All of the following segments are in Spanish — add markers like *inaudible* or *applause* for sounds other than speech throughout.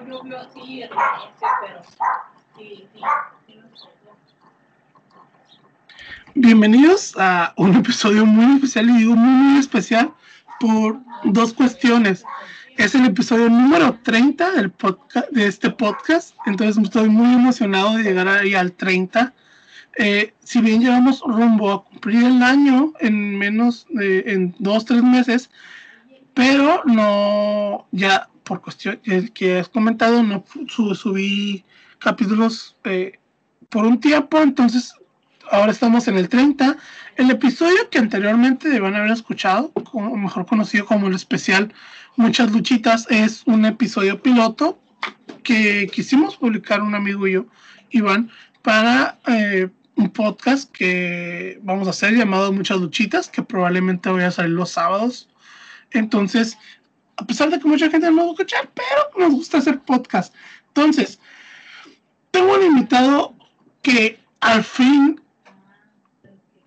así pero sí, sí, Bienvenidos a un episodio muy especial y digo muy, muy especial por dos cuestiones. Es el episodio número 30 del podcast, de este podcast, entonces estoy muy emocionado de llegar ahí al 30. Eh, si bien llevamos rumbo a cumplir el año en menos de en dos, tres meses, pero no, ya por cuestión que has comentado, no subí capítulos eh, por un tiempo, entonces ahora estamos en el 30. El episodio que anteriormente a haber escuchado, como mejor conocido como el especial Muchas Luchitas, es un episodio piloto que quisimos publicar un amigo y yo, Iván, para eh, un podcast que vamos a hacer llamado Muchas Luchitas, que probablemente voy a salir los sábados. Entonces, a pesar de que mucha gente no va a escuchar, pero nos gusta hacer podcast. Entonces, tengo un invitado que al fin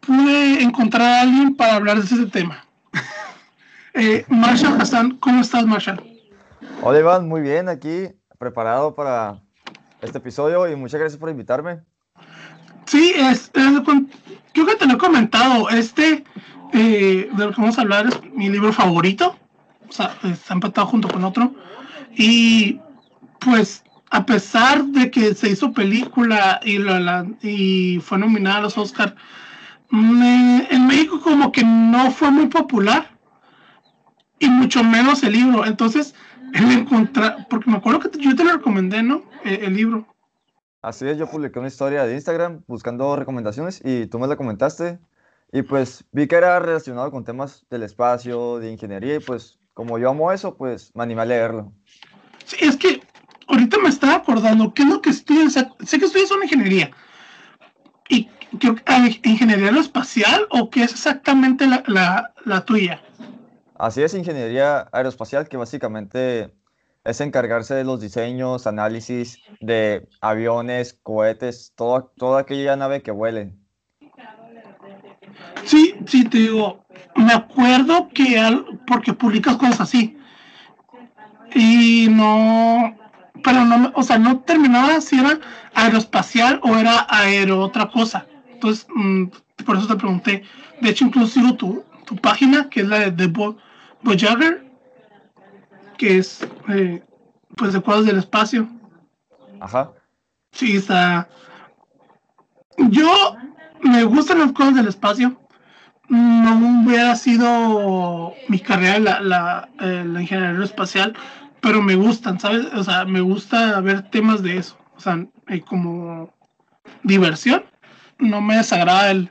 pude encontrar a alguien para hablar de ese tema. *laughs* eh, Marshall Hassan, ¿cómo estás, Marshall? Hola, Iván, muy bien, aquí preparado para este episodio y muchas gracias por invitarme. Sí, es, creo que te lo he comentado. Este eh, de lo que vamos a hablar es mi libro favorito. O sea, está empatado junto con otro. Y pues, a pesar de que se hizo película y, la, y fue nominada a los Oscars en México como que no fue muy popular y mucho menos el libro. Entonces, el encontrar, porque me acuerdo que yo te lo recomendé, ¿no? E, el, libro. Así es, yo publiqué una historia de Instagram buscando recomendaciones y tú me la comentaste y pues vi que era relacionado con temas del espacio, de ingeniería y pues como yo amo eso, pues me animé a leerlo. Sí, es que ahorita me estaba acordando, ¿qué es lo que estudias? sé que estudias una ingeniería, y ingeniería aeroespacial o qué es exactamente la, la, tuya? Así es, ingeniería aeroespacial, que básicamente es encargarse de los diseños, análisis de aviones, cohetes, todo, toda aquella nave que vuele. Sí, sí, te digo, me acuerdo que al, porque publicas cosas así. Y no, pero no, o sea, no terminaba si era aeroespacial o era aero otra cosa. Entonces, mm, por eso te pregunté. De hecho, incluso tu, tu página, que es la de The Bo Voyager, que es, eh, pues, de cuadros del espacio. Ajá. Sí, está. Yo me gustan los cuadros del espacio. No hubiera sido mi carrera la, la, eh, la ingeniería espacial, pero me gustan, ¿sabes? O sea, me gusta ver temas de eso. O sea, como diversión, no me desagrada el,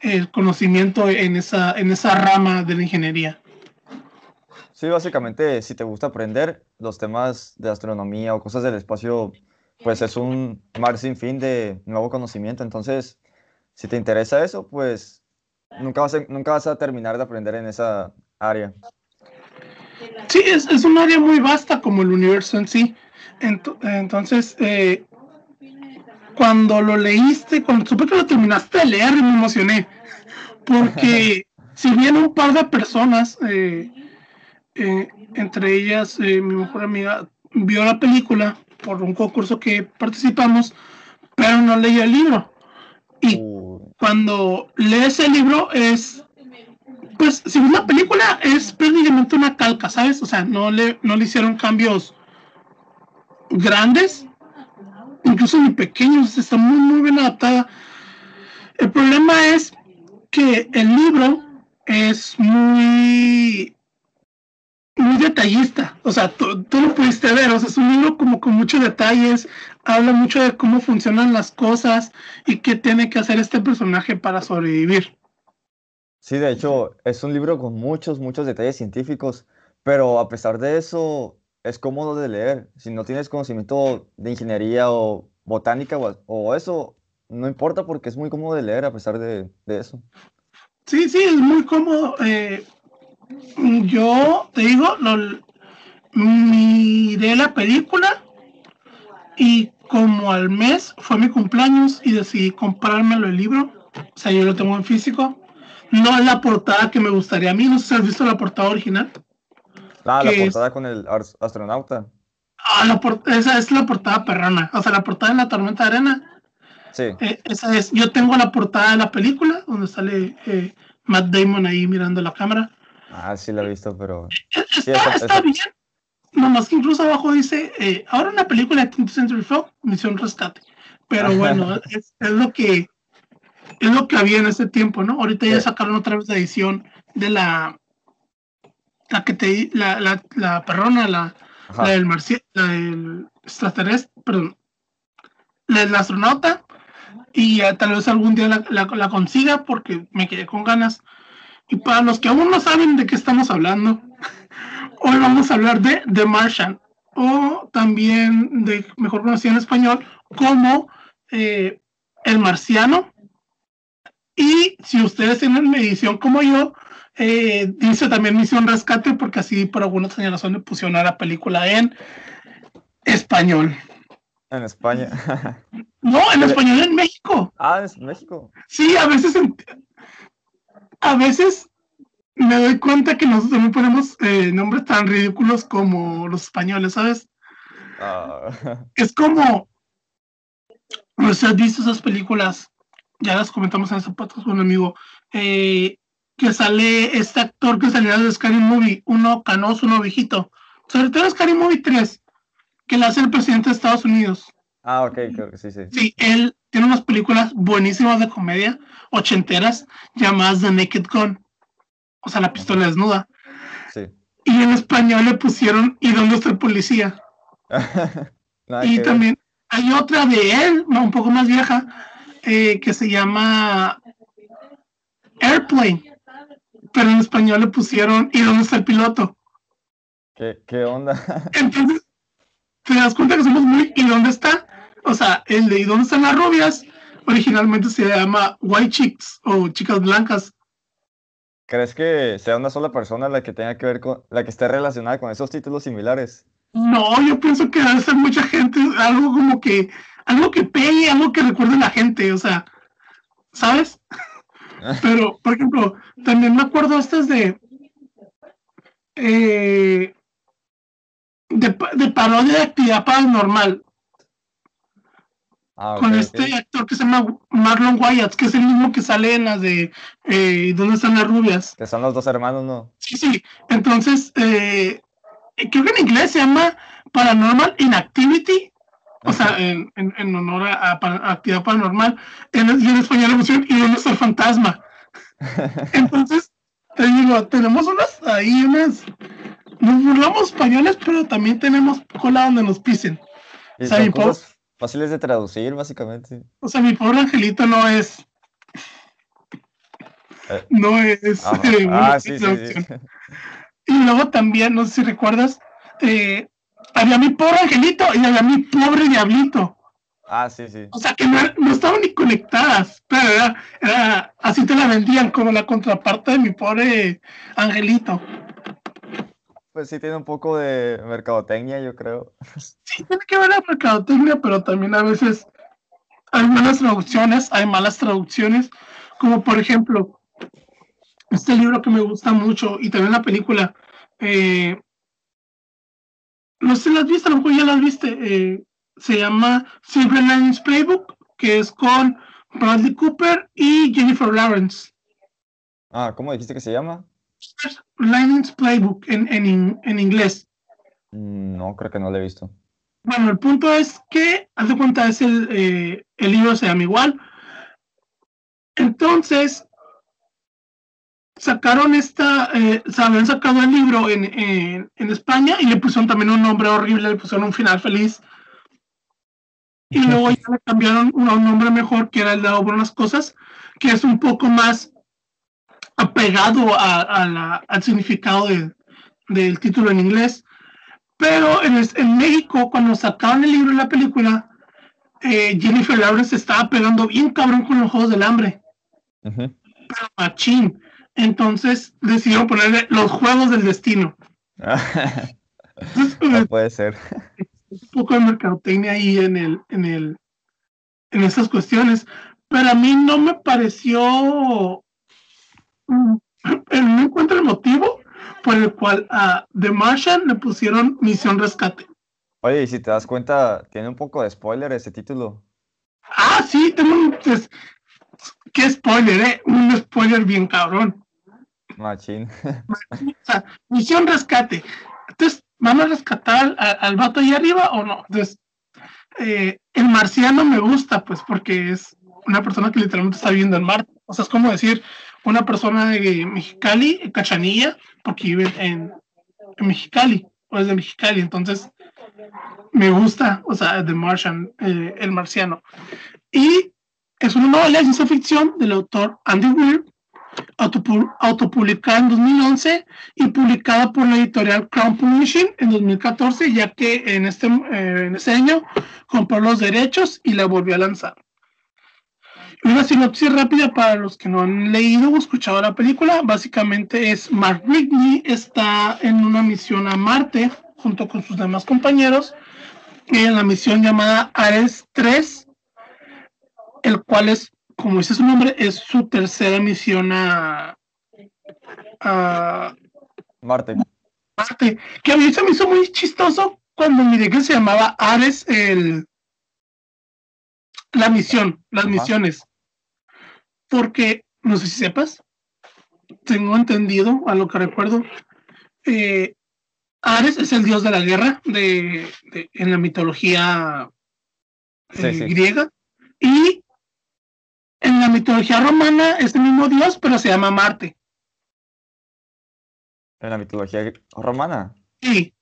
el, conocimiento en esa, en esa rama de la ingeniería. Sí, básicamente, si te gusta aprender los temas de astronomía o cosas del espacio, pues es un mar sin fin de nuevo conocimiento. Entonces, si te interesa eso, pues nunca vas a, nunca vas a terminar de aprender en esa área. Sí, es, es un área muy vasta como el universo en sí. entonces, eh, cuando lo leíste, cuando supe que lo terminaste de leer, me emocioné. Porque *laughs* si bien un par de personas, eh, eh, entre ellas mi mejor amiga, vio la película por un concurso que participamos, pero no leía el libro. Y cuando lees el libro es pues si una película es prácticamente una calca, ¿sabes? O sea, no le, no le hicieron cambios grandes, incluso ni pequeños, está muy, muy bien adaptada. El problema es que el libro es muy muy detallista, o sea, tú, tú, lo pudiste ver, o sea, es un libro como con muchos detalles, habla mucho de cómo funcionan las cosas y qué tiene que hacer este personaje para sobrevivir. Sí, de hecho, es un libro con muchos, muchos detalles científicos, pero a pesar de eso, es cómodo de leer. Si no tienes conocimiento de ingeniería o botánica o, eso, no importa porque es muy cómodo de leer a pesar de, eso. Sí, sí, es muy cómodo. Eh, yo te digo, miré la película y como al mes fue mi cumpleaños y decidí comprármelo el libro. O sea, yo lo tengo en físico no es la portada que me gustaría a mí. No sé si has visto la portada original. Ah, la portada con el astronauta. Ah, la por- esa es la portada perrona. O sea, la portada de la tormenta de arena. Sí. eh, esa es. Yo tengo la portada de la película donde sale eh, Matt Damon ahí mirando la cámara. Ah, sí la he visto, pero... Eh, Está, esa- está esa- bien. Nomás que incluso abajo dice, eh, ahora una película de 20th Century Fox, Misión Rescate. Pero bueno, es, es lo que es lo que había en ese tiempo, ¿no? Ahorita ya sacaron otra vez la edición de la la que te la, la, la perrona, la, la del marci- la del extraterrestre, perdón, la del astronauta, y tal vez algún día la, la- la consiga porque me quedé con ganas. Y para los que aún no saben de qué estamos hablando, hoy vamos a hablar de The Martian, o también de mejor conocido en español como eh, El Marciano. Y si ustedes tienen una edición como yo, eh, dice también Misión Rescate, porque así por alguna señalación le pusieron a la película en español. En España. No, en *laughs* español en México. ah, es México. Sí, a veces, en- a veces me doy cuenta que nosotros también ponemos eh, nombres tan ridículos como los españoles, ¿sabes? Ah, Es como, no sé, has visto esas películas, ya las comentamos en ese podcast con un amigo, eh, que sale este actor que salió de Scary Movie, uno canoso, uno viejito, sobre todo Scary Movie 3, que le hace el presidente de Estados Unidos. ah, ok, creo que sí, sí. Sí, él tiene unas películas buenísimas de comedia, ochenteras, llamadas The Naked Gun, o sea, la pistola desnuda. Sí. Y en español le pusieron ¿Y dónde está el policía? *laughs* Y ver. también hay otra de él, un poco más vieja, eh, que se llama Airplane, pero en español le pusieron ¿Y dónde está el piloto? ¿Qué, qué onda? *laughs* Entonces, te das cuenta que somos muy ¿Y dónde está? O sea, el de ¿Y dónde están las rubias? Originalmente se llama White Chicks o Chicas Blancas. ¿Crees que sea una sola persona la que tenga que ver con, la que esté relacionada con esos títulos similares? No, yo pienso que debe ser mucha gente, algo como que, algo que pegue, algo que recuerde a la gente, o sea, ¿sabes? *laughs* Pero, por ejemplo, también me acuerdo estas de, eh, de, de parodia de actividad paranormal, Ah, con este actor que se llama Marlon Wyatt, que es el mismo que sale en las de eh, ¿Dónde están las rubias? Que son los dos hermanos, ¿no? Sí, sí. Entonces, eh, creo que en inglés se llama Paranormal Inactivity. O sea, en, en, en honor a, actividad paranormal. En, en español pusieron ¿Y dónde está el fantasma? *laughs* Entonces, te digo, tenemos unas ahí, unas. Nos burlamos españoles, pero también tenemos cola donde nos pisen. O sea, fáciles de traducir, básicamente. O sea, mi pobre angelito no es. Eh. No es. Ajá. eh, Ah, sí, sí, sí. traducción. Y luego también, no sé si recuerdas, eh, había mi pobre angelito y había mi pobre diablito. Ah, sí, sí. O sea que no, no estaban ni conectadas, pero era, era- así te la vendían como la contraparte de mi pobre angelito. Pues sí tiene un poco de mercadotecnia, yo creo. Sí, tiene que ver la mercadotecnia, pero también a veces hay buenas traducciones, hay malas traducciones, como por ejemplo, este libro que me gusta mucho y también la película. eh, no sé si la has visto, a lo mejor ya la viste. eh, se llama Silver Linings Playbook, que es con Bradley Cooper y Jennifer Lawrence. Ah, ¿cómo dijiste que se llama? Linings Playbook en, en, in- en inglés. Mm, No, creo que no lo he visto. Bueno, el punto es que, haz de cuenta, es el, eh, el libro se llama igual. Entonces, sacaron esta, eh, se habían sacado el libro en, en, en España y le pusieron también un nombre horrible, le pusieron un final feliz. Y luego ya le cambiaron un, un nombre mejor, que era el de Buenas Cosas, que es un poco más apegado a, a la- al significado de- del título en inglés. Pero en, en México, cuando sacaron el libro y la película, eh, Jennifer Lawrence estaba pegando bien cabrón con los Juegos del Hambre, pero machín. Entonces decidieron ponerle los Juegos del Destino. Entonces, *laughs* No puede ser. un poco de mercadotecnia ahí en el, en el, en estas cuestiones. Pero a mí no me pareció, eh, no encuentro el motivo por el cual a The Martian le pusieron Misión Rescate. Oye, y si te das cuenta, tiene un poco de spoiler ese título. Ah, sí, tengo un... pues, qué spoiler, ¿eh? Un spoiler bien cabrón. Machín. O sea, misión rescate. Entonces, ¿van a rescatar al, al- al vato ahí arriba o no? Entonces, eh, el marciano me gusta, pues, porque es una persona que literalmente está viviendo en Marte. O sea, es como decir una persona de Mexicali, Cachanilla, porque vive en, Mexicali, o es de Mexicali. Entonces, me gusta, o sea, The Martian, eh, el marciano. Y es una novela de ciencia ficción del autor Andy Weir, autopu- autopublicada en 2011 y publicada por la editorial Crown Publishing en 2014, ya que en este, eh, en ese año compró los derechos y la volvió a lanzar. Una sinopsis rápida para los que no han leído o escuchado la película, básicamente es Mark Whitney está en una misión a Marte junto con sus demás compañeros en la misión llamada Ares 3, el cual es, como dice su nombre, es su tercera misión a, a Marte. Marte, que a mí se me hizo muy chistoso cuando miré que se llamaba Ares el la misión, las Ajá. misiones. Porque, no sé si sepas, tengo entendido, a lo que recuerdo, eh, Ares es el dios de la guerra de, de- en la mitología eh, sí. griega. Y en la mitología romana es el mismo dios, pero se llama Marte. En la mitología romana. Sí,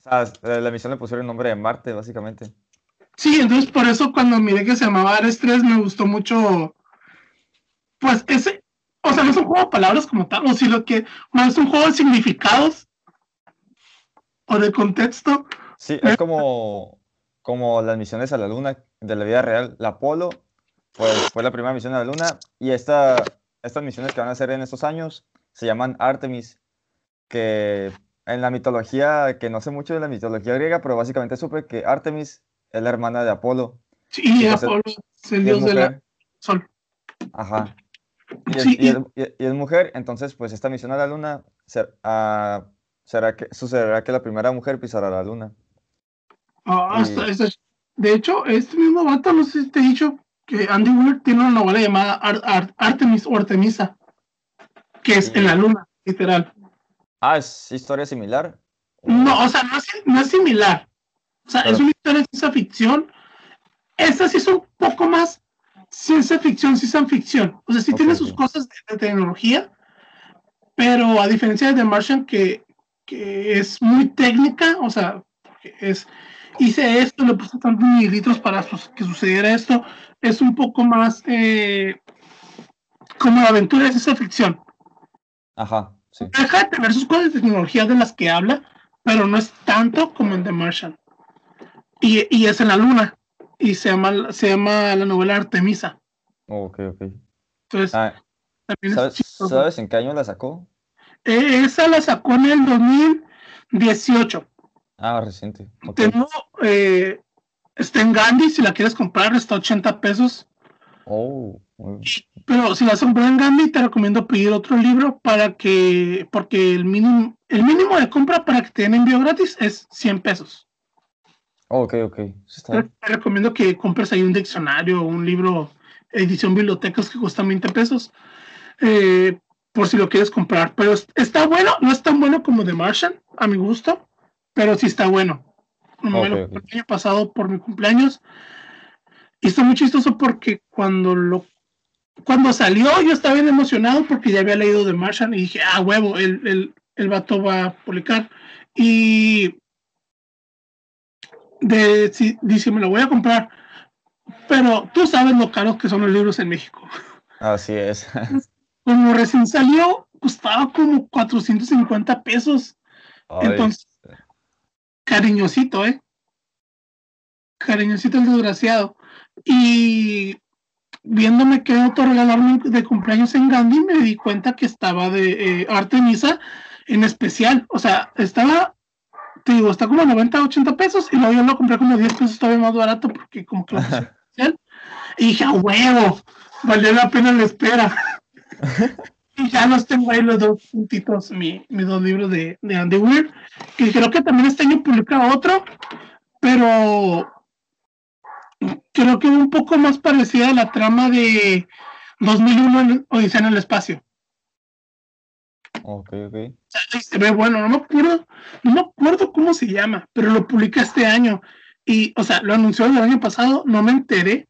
O sea, la misión le pusieron el nombre de Marte, básicamente. Sí, entonces por eso cuando miré que se llamaba Ares 3 me gustó mucho. Pues ese, o sea, no es un juego de palabras como tal, o si lo que, no es un juego de significados o de contexto. Sí, es como, como las misiones a la Luna de la vida real. La Apolo pues, fue la primera misión a la Luna y esta, estas misiones que van a hacer en estos años se llaman Artemis, que en la mitología, que no sé mucho de la mitología griega, pero básicamente supe que Artemis es la hermana de Apolo Sí, Apolo es el dios de la mujer. sol. Ajá. Y es, Sí, y y- es- y- y es mujer, entonces pues esta misión a la Luna ser- ah, será que, sucederá que la primera mujer pisará la Luna. Ah, está- de hecho, este mismo vato, no sé si te he dicho que Andy Weir tiene una novela llamada Ar- Ar- Artemis o Artemisa, que es en la luna, literal. Ah, ¿es historia similar? No, o sea, no es, no es similar. O sea, es una historia de ciencia ficción. Esta sí es un poco más ciencia ficción, ciencia ficción. O sea, sí tiene sus cosas de, de tecnología, pero a diferencia de The Martian, que, que es muy técnica, o sea, es hice esto, le puse tantos mililitros para sus- que sucediera esto, es un poco más eh, como la aventura de ciencia ficción. Ajá, sí. Deja de tener sus cosas de tecnología de las que habla, pero no es tanto como en The Martian. Y, y es en la luna. Y se llama, se llama la novela Artemisa. Ok, ok. Entonces, Ah, también ¿sabes, en qué año la sacó? Eh, esa la sacó en el 2018. Ah, reciente. ok. Tengo, eh, está en Gandhi, si la quieres comprar, está a 80 pesos. Oh, Pero si la compras en Gandhi, te recomiendo pedir otro libro para que, porque el mínimo, el mínimo de compra para que te den envío gratis es 100 pesos. Oh, ok, ok. Está Te, recomiendo que compres ahí un diccionario o un libro, edición bibliotecas que cuesta 20 pesos, eh, por si lo quieres comprar. Pero es- está bueno, no es tan bueno como The Martian, a mi gusto, pero sí está bueno. Me lo el año pasado por mi cumpleaños. Y está muy chistoso porque cuando lo cuando salió yo estaba bien emocionado porque ya había leído The Martian y dije, ah, huevo, el, el, el vato va a publicar. Y de, sí, dice, me lo voy a comprar. Pero tú sabes lo caros que son los libros en México. Así es. *laughs* Como recién salió, costaba como 450 pesos. Ay, Entonces, cariñosito, ¿eh? Cariñosito el desgraciado. Y viéndome que autorregalarme de cumpleaños en Gandhi, me di cuenta que estaba de eh, Artemisa en especial. O sea, estaba, te digo, está como 90, 80 pesos. Y luego yo lo compré como 10 pesos todavía más barato porque como que lo. Y dije, a huevo, valió la pena la espera. *laughs* Y ya los tengo ahí los dos puntitos, mi, mis dos libros de, de Andy Weir, que creo que también este año publica otro, pero creo que un poco más parecida a la trama de 2001 en Odisea en el espacio. Ok, ok. Se ve bueno, no me acuerdo, no me acuerdo cómo se llama, pero lo publica este año. Y, o sea, lo anunció el año pasado, no me enteré,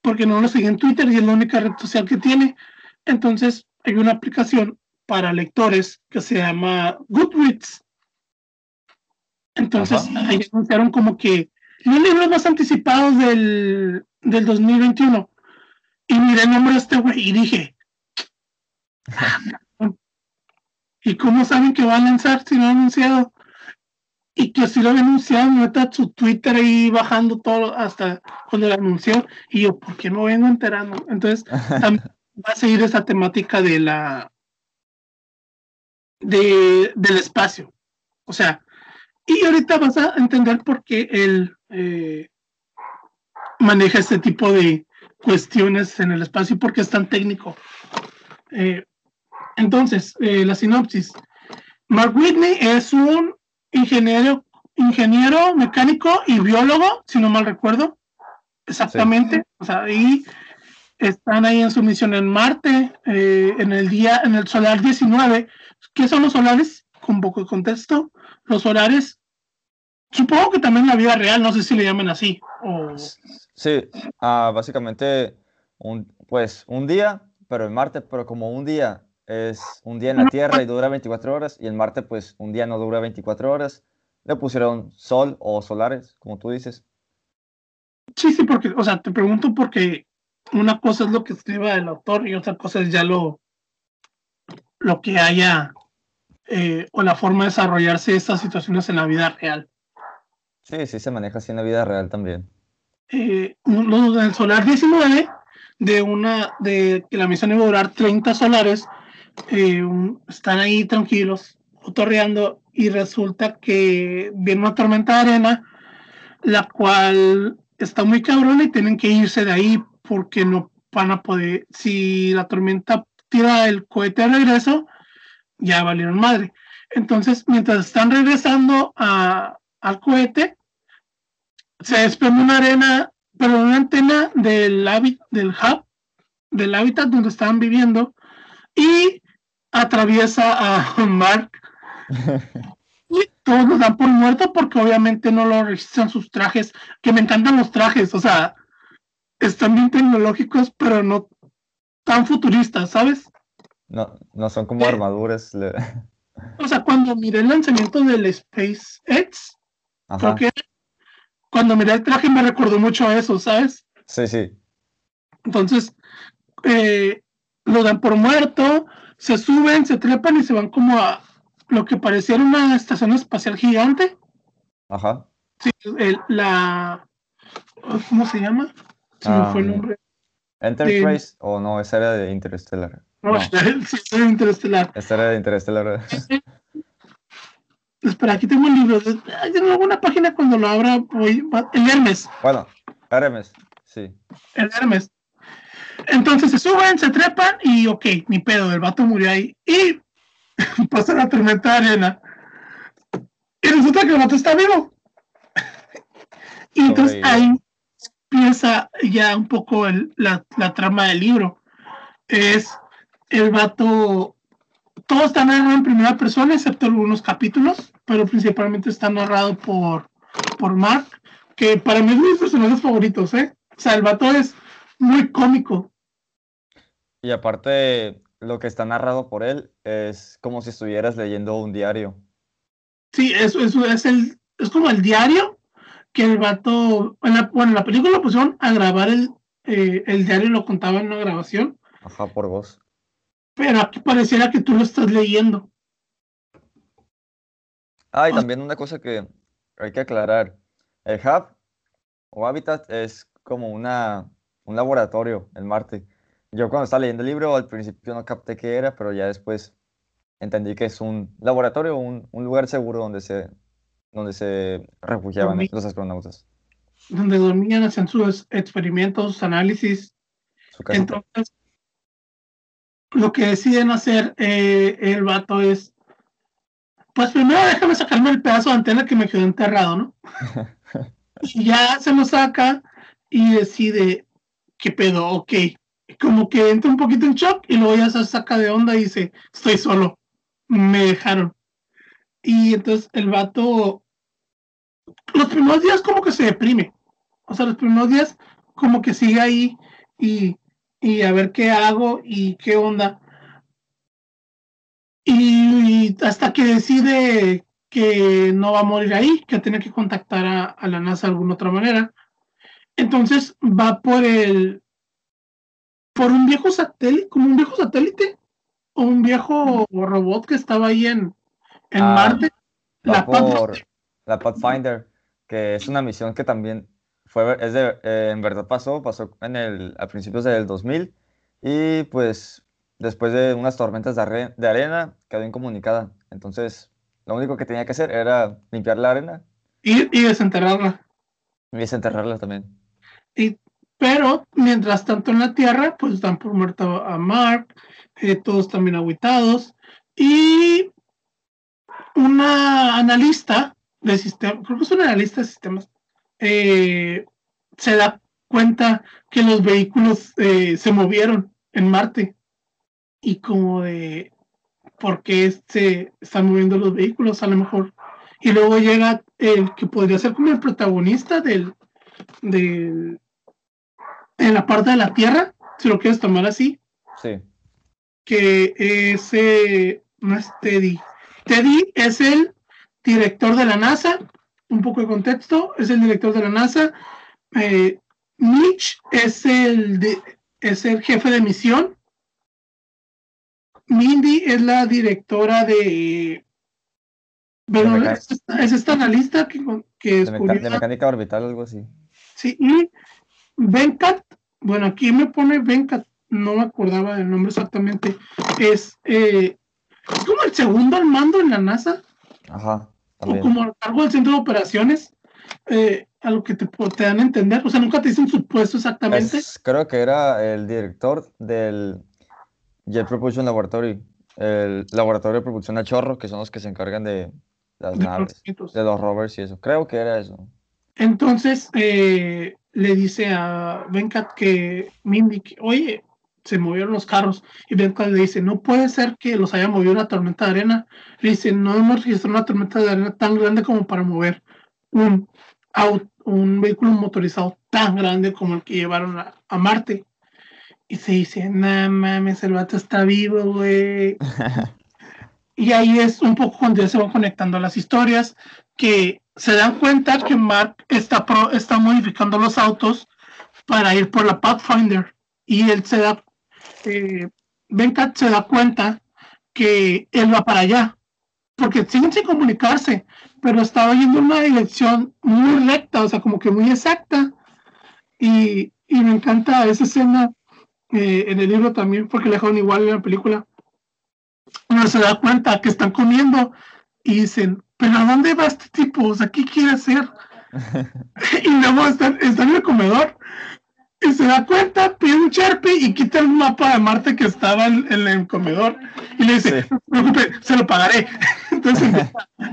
porque no lo seguí en Twitter y es la única red social que tiene. Entonces, hay una aplicación para lectores que se llama Goodreads. Entonces, Ajá. ahí anunciaron como que los libros más anticipados del, del 2021. Y miré el nombre de este güey y dije, *laughs* ¿y cómo saben que va a lanzar si no ha anunciado? Y que si lo había anunciado, neta su Twitter ahí bajando todo hasta cuando lo anunció. Y yo, ¿por qué me vengo enterando? Entonces, *laughs* también va a seguir esa temática de la de, del espacio. O sea, y ahorita vas a entender por qué él eh, maneja este tipo de cuestiones en el espacio y por qué es tan técnico. Eh, entonces, eh, la sinopsis. Mark Whitney es un ingeniero, ingeniero mecánico y biólogo, si no mal recuerdo. Exactamente. O sea, y están ahí en su misión en Marte, eh, en el día, en el solar 19. ¿Qué son los solares? Con poco de contexto. Los solares, supongo que también la vida real, no sé si le llaman así. O, Sí, ah, básicamente, un, pues un día, pero en Marte, pero como un día es un día en la Tierra y dura 24 horas, y en Marte, pues un día no dura 24 horas, le pusieron sol o solares, como tú dices. sí, sí, porque, o sea, te pregunto porque una cosa es lo que escriba el autor y otra cosa es ya lo, lo que haya eh, o la forma de desarrollarse estas situaciones en la vida real. Sí, sí se maneja así en la vida real también. eh, del solar 19 de una de que la misión iba a durar 30 solares eh, están ahí tranquilos otorreando y resulta que viene una tormenta de arena la cual está muy cabrona y tienen que irse de ahí porque no van a poder si la tormenta tira el cohete de regreso ya valieron madre. Entonces mientras están regresando a, al cohete se desprende una arena, pero una antena del, del hub, del hábitat donde estaban viviendo, y atraviesa a *laughs* Mark. *laughs* Y todos lo dan por muerto porque obviamente no lo registran sus trajes, que me encantan los trajes, o sea, están bien tecnológicos, pero no tan futuristas, ¿sabes? No, no son como Eh. armaduras. le- O sea, cuando miré el lanzamiento del SpaceX, creo que cuando miré el traje me recordó mucho a eso, ¿sabes? Sí, sí. Entonces, eh, lo dan por muerto, se suben, se trepan y se van como a lo que pareciera una estación espacial gigante. Ajá. Sí, el- la. ¿Cómo se llama? Se me fue el Ah, nombre. Enterprise, o no, esa era de Interstellar. No, No, *laughs* sí, es interestelar. esta era de Interstellar. Espera, aquí tengo el libro. En alguna página cuando lo abra, voy. El Hermes. Bueno, Hermes, sí. El Hermes. Entonces se suben, se trepan y ok, ni pedo, el vato murió ahí. Y *laughs* pasa la tormenta de arena. Y resulta que el vato está vivo. Y entonces ahí empieza ya un poco el- la, la trama del libro. Es el vato. Todo está narrado en primera persona, excepto algunos capítulos, pero principalmente está narrado por, por Mark, que para mí es de mis personajes favoritos, ¿eh? O sea, el vato es muy cómico. Y aparte, lo que está narrado por él es como si estuvieras leyendo un diario. Sí, eso, eso es el, es como el diario que el vato, en la, bueno, en la película lo pusieron a grabar el, eh, el diario y lo contaba en una grabación, Ajá, por voz. pero aquí pareciera que tú lo estás leyendo. Ah, y también una cosa que hay que aclarar. El hub o hábitat es como una, un laboratorio en Marte. Yo cuando estaba leyendo el libro al principio no capté qué era, pero ya después entendí que es un laboratorio, un, un lugar seguro donde se, donde se refugiaban Dormí. los astronautas. donde dormían, hacían sus experimentos, sus análisis. Su. Entonces, lo que deciden hacer eh, el vato es, pues primero déjame sacarme el pedazo de antena que me quedó enterrado, ¿no? *laughs* y ya se lo saca y decide, ¿qué pedo? Ok. Como que entra un poquito en shock y luego ya se saca de onda y dice, estoy solo, me dejaron. Y entonces el vato, los primeros días como que se deprime. O sea, los primeros días como que sigue ahí y, y a ver qué hago y qué onda. Y, hasta que decide que no va a morir ahí, que tiene que contactar a, a la NASA de alguna otra manera. Entonces va por el, por un viejo satélite, como un viejo satélite, o un viejo robot que estaba ahí en, en Ah, Marte. La Pathfinder. por la Pathfinder, que es una misión que también fue, es de, eh, en verdad pasó, pasó en el, a principios del 2000 y pues después de unas tormentas de arena quedó incomunicada. Entonces, lo único que tenía que hacer era limpiar la arena y, y desenterrarla. y desenterrarla también. Y, pero mientras tanto en la Tierra, pues dan por muerto a Mark, eh, todos también aguitados. Y una analista de sistemas, creo que es una analista de sistemas, eh, se da cuenta que los vehículos eh, se movieron en Marte. Y como de, ¿por qué se están moviendo los vehículos? A lo mejor. Y luego llega el que podría ser como el protagonista del, del en la parte de la Tierra, si lo quieres tomar así, Sí, que es, eh, no es Teddy. Teddy es el director de la NASA, un poco de contexto, es el director de la NASA. Eh, Mitch es el, de- es el jefe de misión. Mindy es la directora de... Bueno, es, esta- es esta analista que, que de, meca- de mecánica orbital, algo así. Sí, y Venkat, bueno, aquí me pone Venkat, no me acordaba del nombre exactamente, es eh, como el segundo al mando en la NASA, Ajá, o como cargo del centro de operaciones, eh, a lo que te, te dan a entender, o sea, nunca te dicen su puesto exactamente. Es- creo que era el director del Jet Propulsion Laboratory, el laboratorio de propulsión a chorro, que son los que se encargan de las de naves, de los rovers y eso. Creo que era eso. Entonces eh, le dice a Venkat que Mindy, que, oye, se movieron los carros. Y Venkat le dice, no puede ser que los haya movido una tormenta de arena. Le dice, no hemos registrado una tormenta de arena tan grande como para mover un, au- un vehículo motorizado tan grande como el que llevaron a, a Marte. Y se dice, no mames, el vato está vivo, güey. *laughs* Y ahí es un poco cuando ya se van conectando las historias, que se dan cuenta que Mark está, pro- está modificando los autos para ir por la Pathfinder. Y él se da, eh, se da cuenta que él va para allá, porque siguen sin comunicarse, pero estaba yendo en una dirección muy recta, o sea, como que muy exacta. Y, y me encanta esa escena eh, en el libro también, porque le dejaron igual en la película uno se da cuenta que están comiendo y dicen, pero ¿a dónde va este tipo? O sea, ¿qué quiere hacer? *laughs* y luego están, están en el comedor y se da cuenta, pide un Sharpie y quita el mapa de Marte que estaba en, en el comedor y le dice, Sí. no se preocupe, se lo pagaré. *laughs* Entonces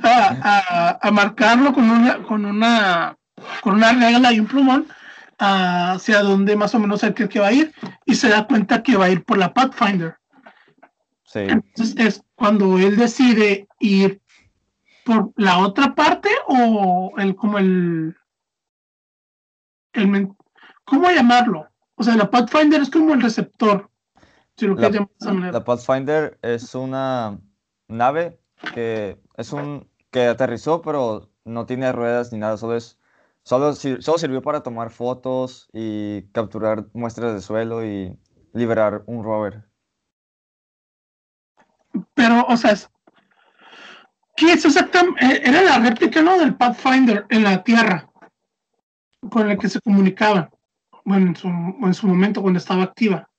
a, a- a marcarlo con una, con una, con una regla y un plumón hacia donde más o menos él cree que va a ir y se da cuenta que va a ir por la Pathfinder. Sí, Entonces es cuando él decide ir por la otra parte o el como el, el ¿cómo llamarlo? O sea, la Pathfinder es como el receptor, si lo La- quieres llamar de esa manera. la Pathfinder es una nave que es un que aterrizó, pero no tiene ruedas ni nada, solo es solo, sir- solo sirvió para tomar fotos y capturar muestras de suelo y liberar un rover. Pero, o sea, es- ¿qué es exactamente? Era la réplica, ¿no? Del Pathfinder en la Tierra, con el que se comunicaban. Bueno, en su, en su momento, cuando estaba activa.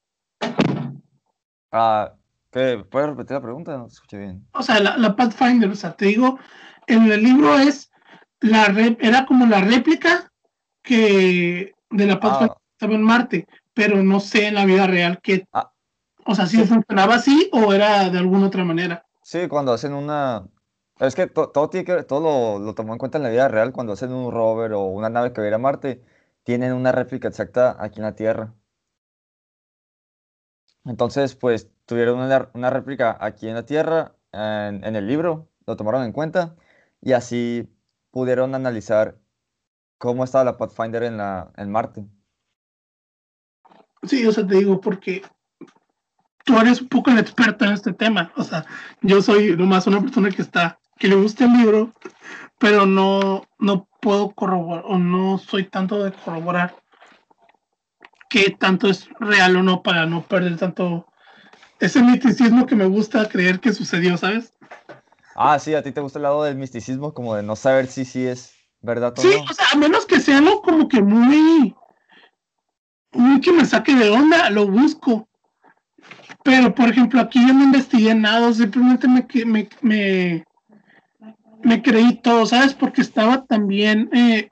Ah, ¿qué? ¿Puedes repetir la pregunta? No te escuché bien. o sea, la, la Pathfinder, o sea, te digo, en el libro es la re- era como la réplica que de la Pathfinder Ah, que estaba en Marte, pero no sé en la vida real qué Ah. O sea, si funcionaba así o era de alguna otra manera. Sí, cuando hacen una... Es que to- todo, tiene todo lo, lo tomó en cuenta en la vida real, cuando hacen un rover o una nave que va a ir a Marte, tienen una réplica exacta aquí en la Tierra. Entonces, pues tuvieron una, una réplica aquí en la Tierra, en, en el libro, lo tomaron en cuenta y así pudieron analizar cómo estaba la Pathfinder en, la, en Marte. Sí, o sea, te digo, porque tú eres un poco el experto en este tema. O sea, yo soy nomás una persona que está, que le gusta el libro, pero no, no puedo corroborar, o no soy tanto de corroborar qué tanto es real o no para no perder tanto ese misticismo que me gusta creer que sucedió, ¿sabes? Ah, sí, a ti te gusta el lado del misticismo, como de no saber si sí es verdad o Sí, no. o sea, a menos que sea algo como que muy, muy que me saque de onda, lo busco. Pero, por ejemplo, aquí yo no investigué nada, simplemente me, me, me, me creí todo, ¿sabes? Porque estaba también, eh,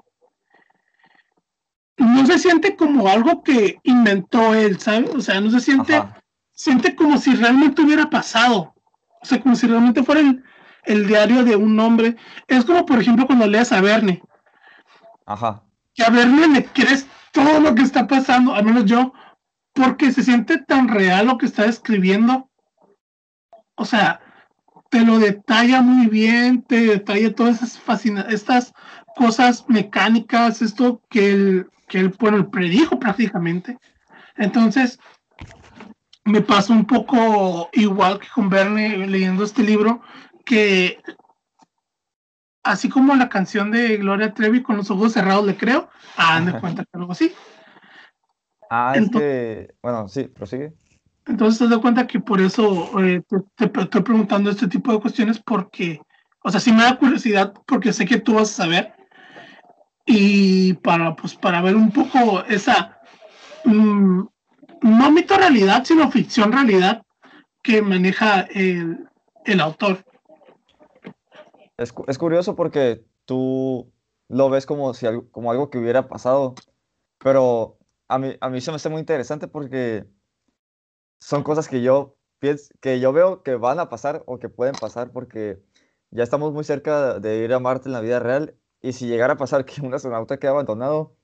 no se siente como algo que inventó él, ¿sabes? O sea, no se siente, Ajá. siente como si realmente hubiera pasado. O sea, como si realmente fuera el, el diario de un hombre. Es como, por ejemplo, cuando lees a Verne Ajá. que a Verne le crees todo lo que está pasando, al menos yo, porque se siente tan real lo que está escribiendo. O sea, te lo detalla muy bien, te detalla todas esas fascina estas cosas mecánicas, esto que él, que él, bueno, predijo prácticamente. Entonces, me pasó un poco igual que con Verne leyendo este libro, que así como la canción de Gloria Trevi con los ojos cerrados le creo, ah, de cuenta que algo así. Ah, es Ento- que, bueno, sí, prosigue. Entonces te das cuenta que por eso eh, te, te estoy preguntando este tipo de cuestiones porque, o sea, sí me da curiosidad porque sé que tú vas a saber y para, pues, para ver un poco esa, mm, no mito realidad, sino ficción realidad que maneja el, el autor. Es, es curioso porque tú lo ves como, si como algo que hubiera pasado, pero a mí, a mí se me hace muy interesante porque son cosas que yo pienso, que yo veo que van a pasar o que pueden pasar porque ya estamos muy cerca de ir a Marte en la vida real y si llegara a pasar que un astronauta queda abandonado,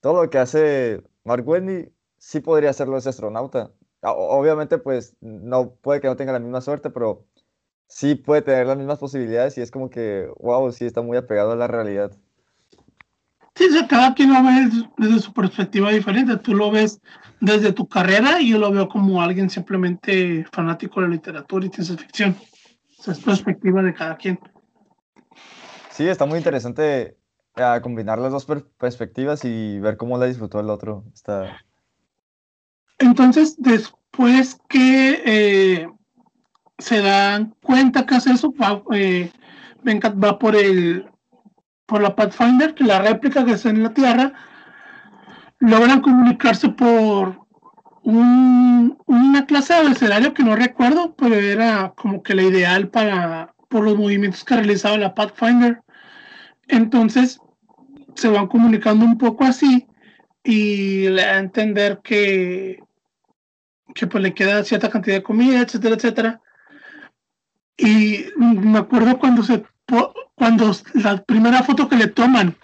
todo lo que hace Mark Watney sí podría hacerlo ese astronauta. Ah, Obviamente, pues no puede que no tenga la misma suerte, pero sí puede tener las mismas posibilidades y es como que, wow, sí está muy apegado a la realidad. Sí, o sea, cada quien lo ve desde su perspectiva diferente. Tú lo ves desde tu carrera y yo lo veo como alguien simplemente fanático de la literatura y ciencia ficción. O sea, es perspectiva de cada quien. Sí, está muy interesante ah, combinar las dos per- perspectivas y ver cómo la disfrutó el otro. Está... Entonces, después que eh, se dan cuenta que hace eso, va, eh, Venkat va por el por la Pathfinder, que la réplica que está en la Tierra, logran comunicarse por un- una clase de abecedario que no recuerdo, pero era como que la ideal para por los movimientos que realizaba la Pathfinder. Entonces se van comunicando un poco así y le da a entender que que pues le queda cierta cantidad de comida, etcétera, etcétera. Y me acuerdo cuando se cuando la primera foto que le toman,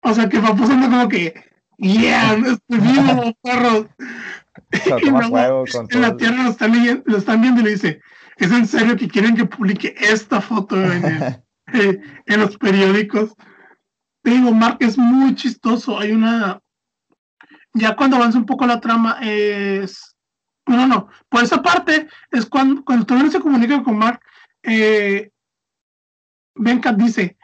o sea que va posando como que, yeah, estoy vivo, perros. *laughs* Y luego, con en la tierra lo están, leyendo- lo están viendo y le dice, ¿es en serio que quieren que publique esta foto en, el- *laughs* eh, en los periódicos? Te digo, Mark es muy chistoso. Hay una. Ya cuando avanza un poco la trama, es. No, no, no. Por esa parte, es cuando, cuando todavía no se comunica con Mark, eh, Venkat dice: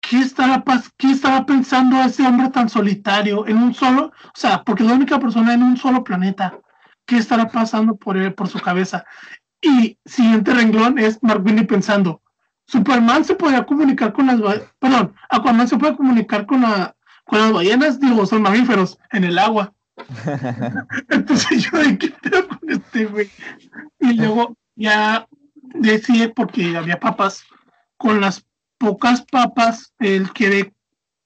¿qué estará, ¿Qué estará pensando ese hombre tan solitario en un solo. O sea, porque es la única persona en un solo planeta. ¿Qué estará pasando por, él, por su cabeza? Y siguiente renglón es Mark Winnie pensando: Superman se podía comunicar con las perdón, Aquaman se puede comunicar con la con las ballenas, digo, son mamíferos en el agua. *laughs* Entonces yo de qué pedo con este güey. Y luego ya decide porque había papas, con las pocas papas, él quiere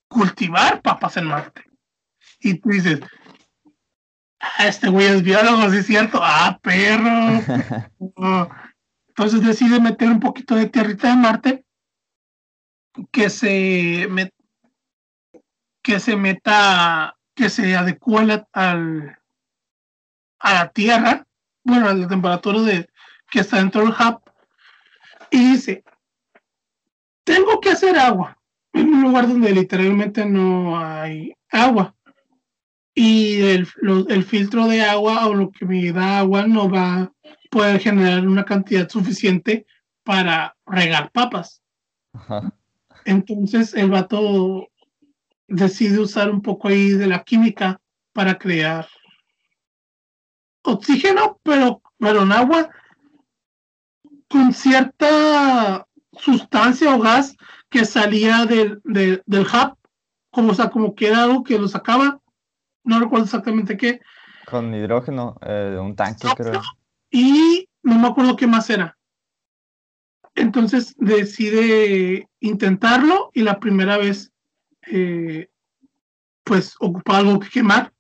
cultivar papas en Marte. Y tú dices, ah, este güey es biólogo, sí es cierto, ah, perro. *laughs* Entonces decide meter un poquito de tierrita de Marte que se, met- que se meta, que se adecue la, al, a la Tierra, bueno, a la temperatura de, que está dentro del hub, y dice, tengo que hacer agua *clears throat* en un lugar donde literalmente no hay agua. Y el, lo- el filtro de agua o lo que me da agua no va a poder generar una cantidad suficiente para regar papas. Ajá. Entonces el vato decide usar un poco ahí de la química para crear oxígeno, pero, pero en agua con cierta sustancia o gas que salía del, del, del hub, como, o sea, como que era algo que lo sacaba, no recuerdo exactamente qué, Con hidrógeno, eh, un tanque, creo. y no me acuerdo qué más era. Entonces decide intentarlo y la primera vez, eh, pues ocupa algo que quemar.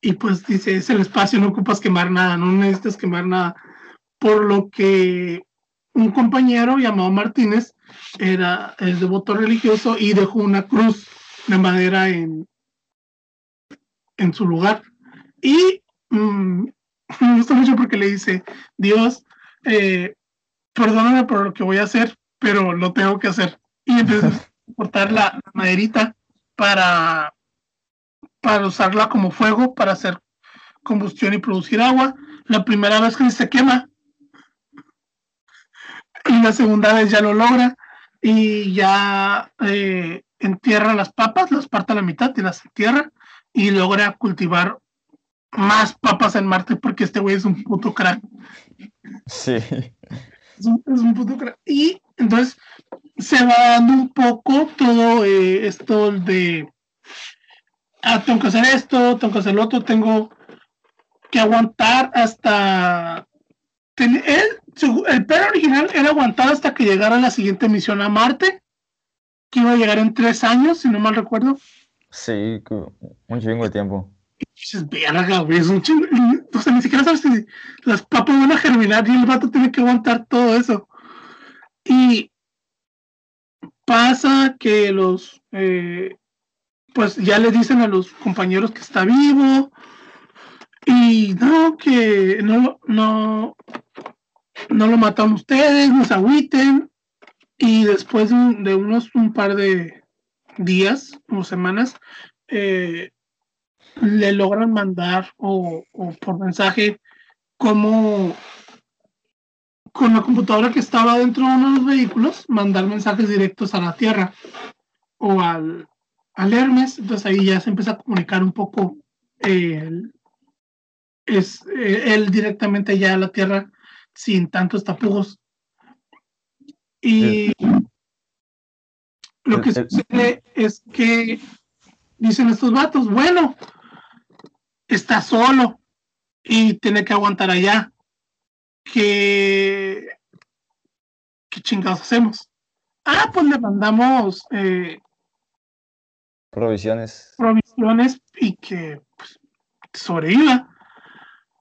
Y pues dice, es el espacio, no ocupas quemar nada, no necesitas quemar nada. Por lo que un compañero llamado Martínez era el devoto religioso y dejó una cruz de madera en, en su lugar. Y mm, *laughs* me gusta mucho porque le dice, Dios, eh, perdóname por lo que voy a hacer, pero lo tengo que hacer. Y empieza a cortar la, la maderita para, para usarla como fuego, para hacer combustión y producir agua. La primera vez que se quema, y la segunda vez ya lo logra y ya eh, entierra las papas, las parte a la mitad y las entierra y logra cultivar más papas en Marte porque este güey es un puto crack. Sí. Es un, es un puto crack. Y entonces se va dando un poco todo eh, esto de ah, tengo que hacer esto, tengo que hacer lo otro, tengo que aguantar hasta ten- él, el plan original era aguantar hasta que llegara la siguiente misión a Marte, que iba a llegar en tres años, si no mal recuerdo. Sí, un chingo de tiempo. Y dices, verga, güey, es un chingo. O sea, ni siquiera sabes si las papas van a germinar y el vato tiene que aguantar todo eso. Y pasa que los, eh, pues ya le dicen a los compañeros que está vivo. Y no, que no, no, no lo mataron ustedes, no se agüiten. Y después de, un- de unos un par de días o semanas, eh, le logran mandar o, por mensaje como con la computadora que estaba dentro de uno de los vehículos, mandar mensajes directos a la Tierra o al, al Hermes. Entonces ahí ya se empieza a comunicar un poco eh, es, eh, él directamente ya a la Tierra sin tantos tapujos. Y lo que sucede es que dicen estos vatos, bueno, está solo y tiene que aguantar allá. ¿Qué, qué chingados hacemos? Ah, pues le mandamos eh, Provisiones. provisiones y que pues, sobreviva.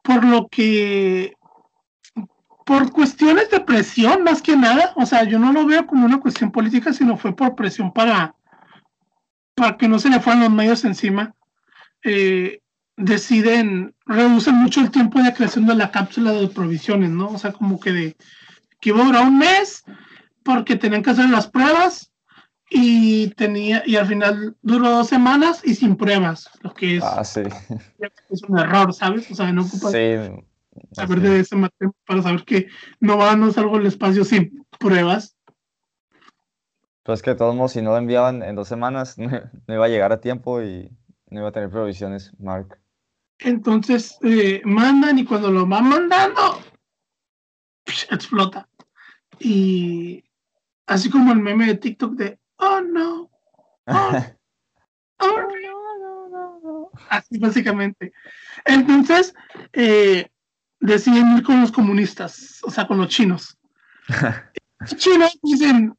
Por lo que, por cuestiones de presión más que nada, o sea, yo no lo veo como una cuestión política, sino fue por presión para, para que no se le fueran los medios encima. eh, deciden, reducen mucho el tiempo de creación de la cápsula de provisiones, ¿no? O sea, como que de que iba a durar un mes porque tenían que hacer las pruebas y tenía y al final duró dos semanas y sin pruebas, lo que es, Ah, sí. es un error, ¿sabes? O sea, no ocupas Sí. Saber de ese material para saber que no va a no salgo el espacio sin pruebas. Pues que de todos modos, si no lo enviaban en dos semanas, no, *laughs* no iba a llegar a tiempo y no iba a tener provisiones, Mark. Entonces eh, mandan y cuando lo van mandando, psh, explota. Y así como el meme de TikTok de, oh no, oh, *laughs* oh, así básicamente. Entonces, eh, deciden ir con los comunistas, o sea, con los chinos. *laughs* Los chinos dicen,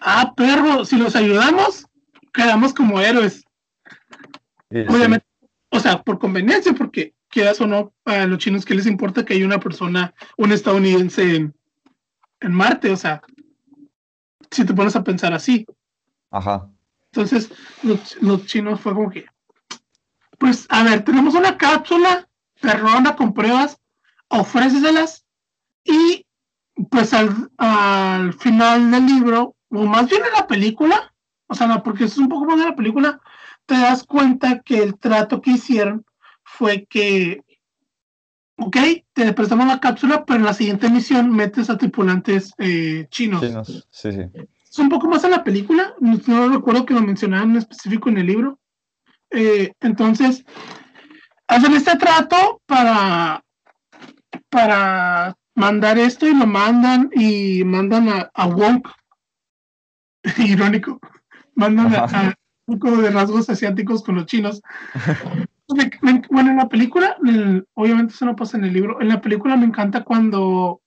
ah, perro, si los ayudamos, quedamos como héroes. Sí, Obviamente, o sea, por conveniencia, porque quieras o no, a los chinos, ¿qué les importa que haya una persona, un estadounidense en, en Marte? O sea, si te pones a pensar así. Ajá. Entonces, los, los chinos fue como que, pues, a ver, tenemos una cápsula perrona con pruebas, ofréceselas y pues al, al final del libro, o más bien en la película, o sea, no, porque es un poco más de la película, te das cuenta que el trato que hicieron fue que, ok, te prestamos la cápsula, pero en la siguiente misión metes a tripulantes eh, chinos. Chinos, sí, sí. Es un poco más en la película, no, no recuerdo que lo mencionaran en específico en el libro. Eh, entonces, hacen este trato para, para mandar esto y lo mandan y mandan a, a. *laughs* Irónico. Mandan a, Ajá. a un poco de rasgos asiáticos con los chinos. *laughs* Bueno, en la película, el- obviamente eso no pasa en el libro, en la película me encanta cuando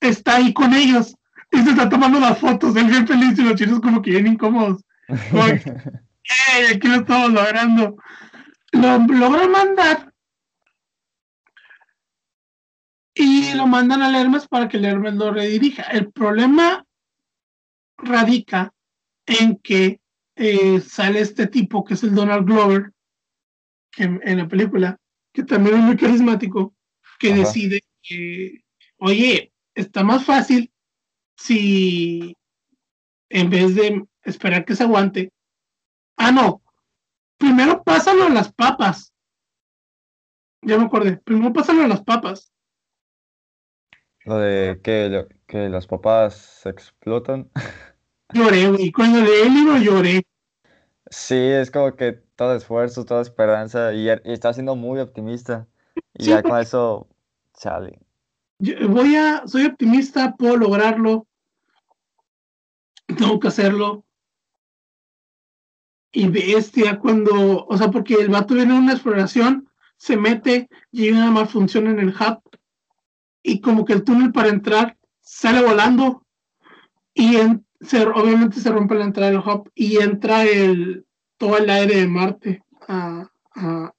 está ahí con ellos y se está tomando las fotos, él bien feliz y los chinos como que bien incómodos. *laughs* Como que, "Ey, aquí lo estamos logrando. Lo logran mandar y lo mandan al Hermes para que el Hermes lo redirija. El problema radica en que eh, sale este tipo que es el Donald Glover que en, en la película, que también es muy carismático, que Ajá. decide que, oye, está más fácil si en vez de esperar que se aguante, ah, no, primero pásalo a las papas. Ya me acordé, primero pásalo a las papas. Lo de que, lo- que las papas se explotan. *laughs* Lloré, güey, cuando leí el libro lloré. Sí, es como que todo esfuerzo, toda esperanza y, y está siendo muy optimista. Y Sí, ya con eso, chale. Yo voy a, soy optimista, puedo lograrlo, tengo que hacerlo. Y bestia cuando, o sea, porque el vato viene a una exploración, se mete y hay una malfunción en el hub y como que el túnel para entrar sale volando y en- se, obviamente se rompe la entrada del hub y entra el, todo el aire de Marte a, a,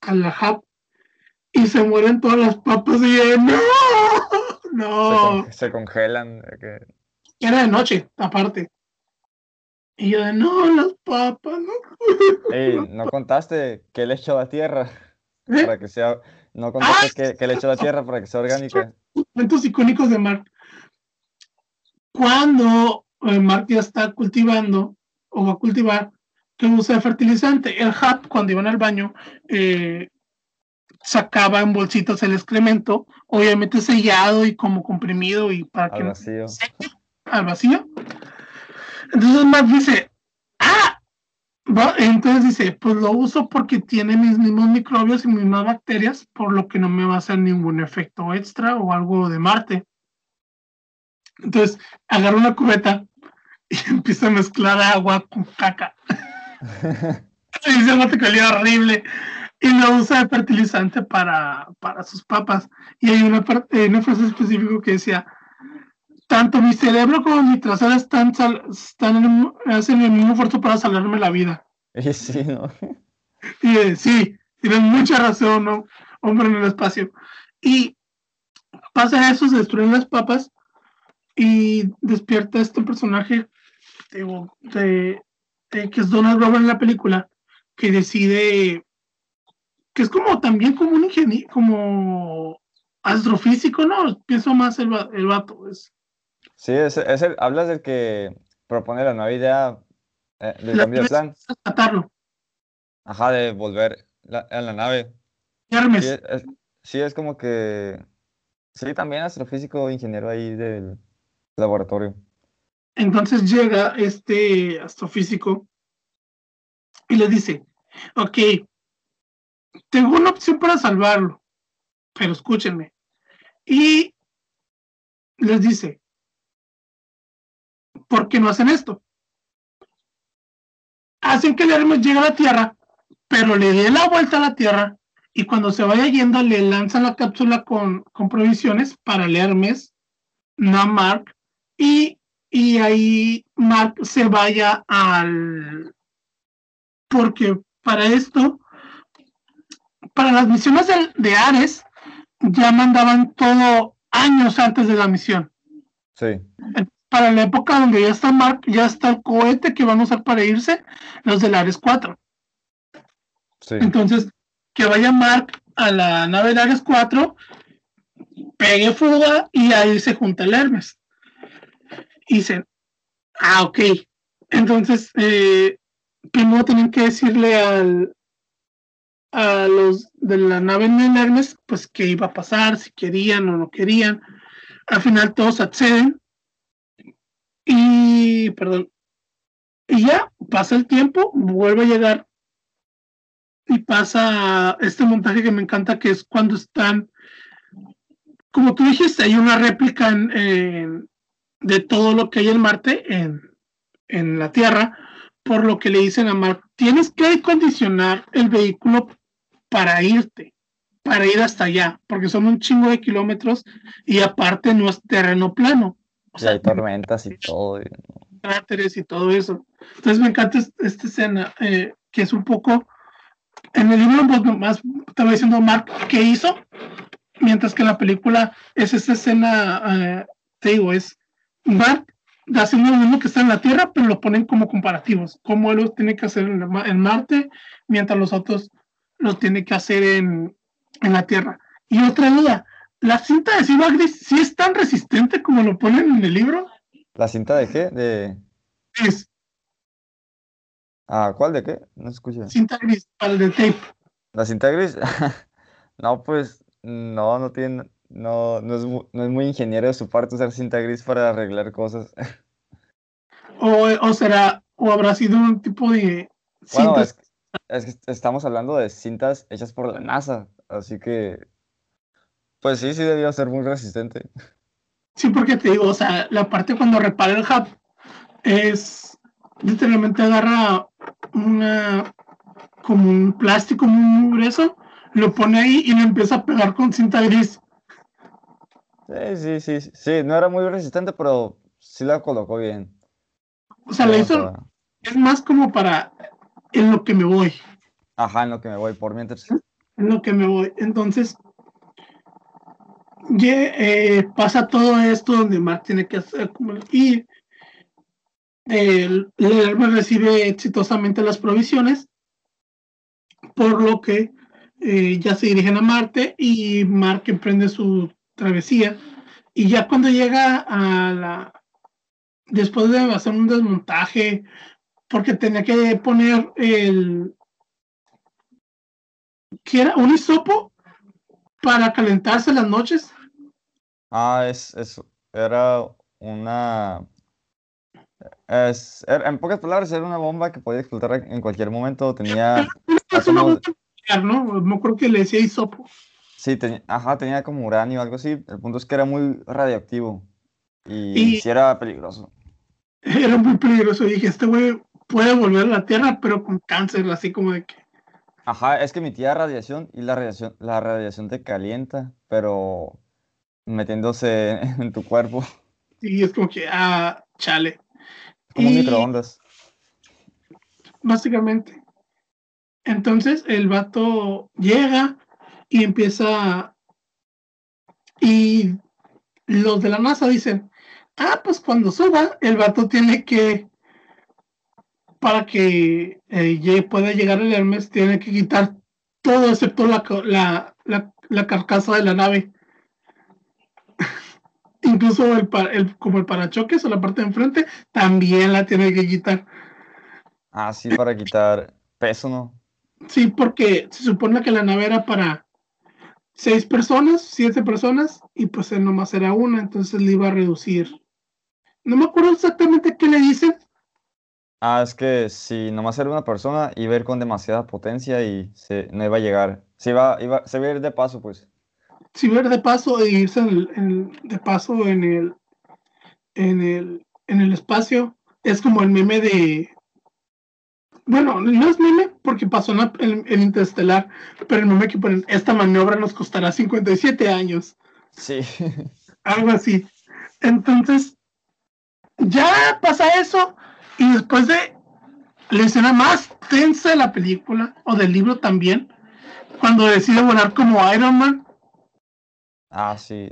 a la hub y se mueren todas las papas y *laughs* no, Se, no. con- se congelan. que- Era de noche, aparte. Y yo de, no, las papas, no. Ey, no contaste que le echó a la tierra ¿Eh? para que sea. No contaste que, que le echó a la tierra para que sea orgánica. Momentos icónicos de Mark. Cuando eh, Mark ya está cultivando o va a cultivar, que usa de fertilizante? El hub, cuando iban al baño, eh, sacaba en bolsitas el excremento, obviamente sellado y como comprimido y para que Al no vacío. seque al vacío. Entonces Mark dice, ah, va- entonces dice, pues lo uso porque tiene mis mismos microbios y mis mismas bacterias, por lo que no me va a hacer ningún efecto extra o algo de Marte. Entonces agarra una cubeta y *laughs* empieza a mezclar agua con caca. *laughs* Y dice "No, que olía horrible. Y lo usa de fertilizante para, para sus papas. Y hay una, una frase específica que decía, tanto mi cerebro como mi trasero están, sal- están en- hacen el mismo esfuerzo para salvarme la vida. *laughs* Y sí, ¿no? Y eh, sí, mucha razón, ¿no? Hombre en el espacio. Y pasa eso, se destruyen las papas y despierta este personaje digo, de, de- que es Donald Glover en la película, que decide que es como también como un ingeniero, como astrofísico, ¿no? Pienso más el, el vato, es Sí, es, es el, hablas del que propone la nueva idea eh, del La cambio de plan. rescatarlo. Ajá, de volver la- a la nave. Hermes. Sí, es, sí, es como que. Sí, también astrofísico, ingeniero ahí del laboratorio. Entonces llega este astrofísico y le dice, ok, tengo una opción para salvarlo, pero escúchenme. Y les dice, ¿por qué no hacen esto? Hacen que el Hermes llegue a la Tierra, pero le dé la vuelta a la Tierra y cuando se vaya yendo le lanzan la cápsula con, con provisiones para el Hermes, no a Mark, y y ahí Mark se vaya al porque para esto, para las misiones de, de Ares, ya mandaban todo años antes de la misión. Sí. Para la época donde ya está Mark, ya está el cohete que van a usar para irse, los del Ares 4. Sí. Entonces, que vaya Mark a la nave del Ares 4, pegue fuga y ahí se junta el Hermes. Y dicen, ah, ok. Entonces, eh, primero tienen que decirle al, a los de la nave en el Hermes, pues qué iba a pasar, si querían o no querían. Al final todos acceden. Y, perdón, y ya pasa el tiempo, vuelve a llegar y pasa este montaje que me encanta, que es cuando están, como tú dijiste, hay una réplica de todo lo que hay en Marte en, en la Tierra, por lo que le dicen a Mark, tienes que condicionar el vehículo para irte, para ir hasta allá, porque son un chingo de kilómetros y aparte no es terreno plano. Y hay tormentas y todo. Y... Cráteres y todo eso. Entonces me encanta esta escena, eh, que es un poco, en el libro pues, más estaba diciendo Mark qué hizo, mientras que en la película es esta escena, eh, te digo, es Mark haciendo lo mismo que está en la Tierra, pero lo ponen como comparativos, como él lo tiene que hacer en, en Marte, mientras los otros lo tiene que hacer en, en la Tierra. Y otra duda, ¿la cinta de Silva Gris sí es tan resistente como lo ponen en el libro? ¿La cinta de qué? De... Gris. Ah, ¿cuál de qué? No escuché. Cinta gris, para el de tape. ¿La cinta gris? *laughs* no, pues no, no tiene, no, no es, no es muy ingeniero de su parte usar cinta gris para arreglar cosas. o, o será, o habrá sido un tipo de Bueno, cintas. es, es que estamos hablando de cintas hechas por la NASA, así que, pues sí, sí debió ser muy resistente. Sí, porque te digo, o sea, la parte cuando repara el hub es literalmente agarra una como un plástico muy grueso, lo pone ahí y lo empieza a pegar con cinta gris. Sí, sí, sí, sí, no era muy resistente, pero sí la colocó bien. O sea, Como hizo, para- es más como para en lo que me voy, Ajá, en lo que me voy por mientras. en lo que me voy. Entonces, eh, pasa todo esto donde Mark tiene que hacer como y el, el recibe exitosamente las provisiones, por lo que eh, ya se dirigen a Marte y Mark emprende su travesía. Y ya cuando llega a la. Después de hacer un desmontaje, porque tenía que poner el. que era un hisopo para calentarse las noches. Ah, es, es, era una... Es, era- en pocas palabras, era una bomba que podía explotar en cualquier momento. Tenía *laughs* átomos- ¿no? No creo que le decía hisopo. Sí, tenía, ajá, tenía como uranio o algo así. El punto es que era muy radioactivo. Y, Y- sí era peligroso. Era muy peligroso. Dije, este güey puede volver a la Tierra, pero con cáncer, así como de que. Ajá, es que emitía radiación y la radiación, la radiación te calienta, pero metiéndose *laughs* en tu cuerpo, Y es como que, ah, chale. como Y- microondas. básicamente. Entonces el vato llega y empieza y los de la NASA dicen, ah, pues cuando suba, el vato tiene que, para que eh, pueda llegar el Hermes, tiene que quitar todo excepto la, la, la, la carcasa de la nave. Incluso el, el- como el parachoques o la parte de enfrente, también la tiene que quitar. Ah, sí, para quitar peso, ¿no? Sí, porque se supone que la nave era para seis personas, siete personas, y pues él nomás era una, entonces le iba a reducir. No me acuerdo exactamente qué le dicen. Ah, es que si nomás era una persona, iba a ir con demasiada potencia y se, no iba a llegar. Se iba, iba, se iba a ir de paso, pues. Si ver de paso e irse en el- en- de paso en el, en el en el espacio, es como el meme de. Bueno, no es meme porque pasó en, en- en Interestelar, pero el meme que ponen, esta maniobra nos costará 57 años. Sí. *laughs* algo así. Entonces, ya pasa eso y después de la escena más tensa de la película, o del libro también, cuando decide volar como Iron Man. Ah, sí.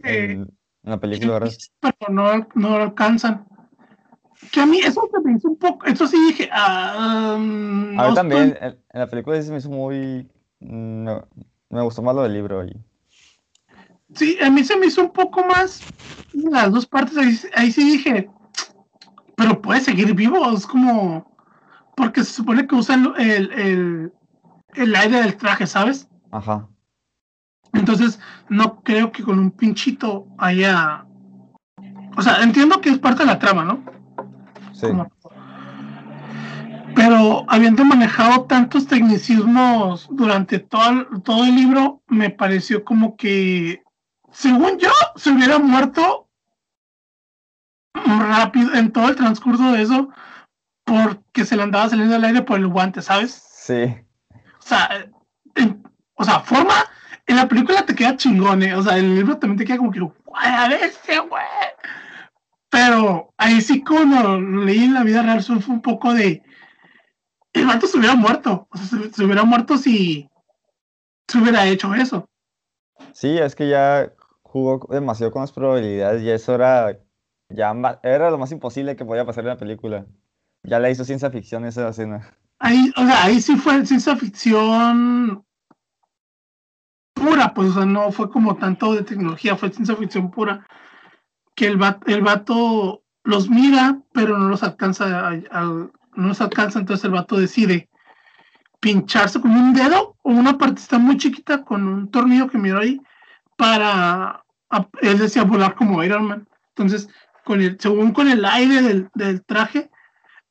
En, la película, ¿verdad? Pero no, no lo alcanzan. Que a mí eso se me hizo un poco, eso sí dije, ah, mm, A no mí también, estoy- en, en la película sí se me hizo muy... mm, No, me gustó más lo del libro. Y... Sí, a mí se me hizo un poco más las dos partes. Ahí, ahí sí dije, pero puede seguir vivo. Es como, porque se supone que usan el, el, el aire del traje, ¿sabes? Ajá. Entonces, no creo que con un pinchito haya. O sea, entiendo que es parte de la trama, ¿no? Sí. Como- Pero habiendo manejado tantos tecnicismos durante todo el, todo el libro, me pareció como que, según yo, se hubiera muerto rápido en todo el transcurso de eso, porque se le andaba saliendo el aire por el guante, ¿sabes? Sí. O sea, en- o sea, forma, en la película te queda chingón, ¿eh? O sea, en el libro también te queda como que, güey, a bestia, güey. Pero ahí sí, cuando lo leí en la vida real, fue un poco de. El vato se hubiera muerto. O sea, se, se hubiera muerto si se hubiera hecho eso. Sí, es que ya jugó demasiado con las probabilidades y eso era, ya era lo más imposible que podía pasar en la película. Ya la hizo ciencia ficción esa escena. Ahí, o sea, ahí sí fue ciencia ficción pura, pues, o sea, no fue como tanto de tecnología, fue ciencia ficción pura. Que el vato, el vato los mira, pero no los alcanza, no los alcanza, entonces el vato decide pincharse con un dedo o una partecita muy chiquita con un tornillo que miró ahí para, él decía volar como Iron Man. Entonces, según con el aire del, traje,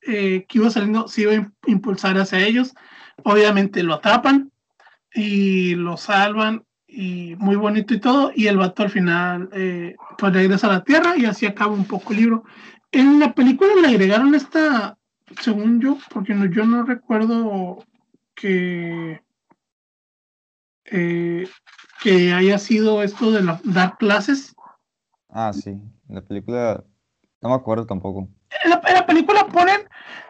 eh, que iba saliendo se iba a im- impulsar hacia ellos. Obviamente lo atrapan y lo salvan y muy bonito y todo. Y el vato al final eh, pues regresa a la Tierra y así acaba un poco el libro. En la película le agregaron esta, según yo, porque no, yo no recuerdo que, eh, que haya sido esto de la- dar clases. Ah, sí. En la película no me acuerdo tampoco. en la, en la película ponen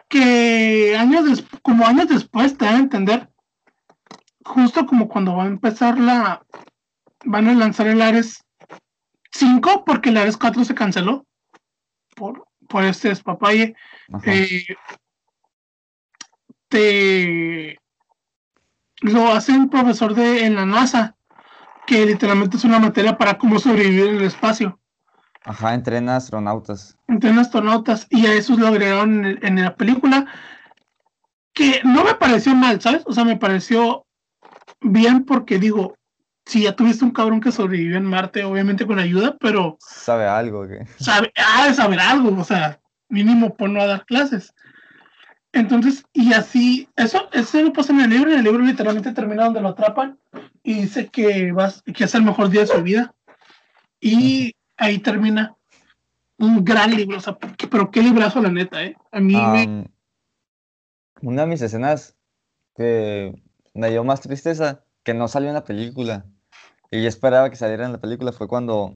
que años des- como años después te dan a entender justo como cuando va a empezar la van a lanzar el Ares 5 porque el Ares 4 se canceló por, por este despapalle eh, te lo hace un profesor de en la NASA que literalmente es una materia para cómo sobrevivir en el espacio Ajá, entrena astronautas. entre astronautas y a esos lo agregaron en, en la película que no me pareció mal, ¿sabes? O sea, me pareció bien porque digo, si ya tuviste un cabrón que sobrevivió en Marte, obviamente con ayuda, pero Sabe algo que... sabe, ha de saber algo, o sea, mínimo por no a dar clases. Entonces, y así, eso, eso lo pasa en el libro, en el libro literalmente termina donde lo atrapan y dice que, vas, que es el mejor día de su vida. Y ahí termina un gran libro, o sea, pero qué librazo la neta, ¿eh? A mí me... Una de mis escenas que me dio más tristeza, que no salió en la película, y yo esperaba que saliera en la película, fue cuando,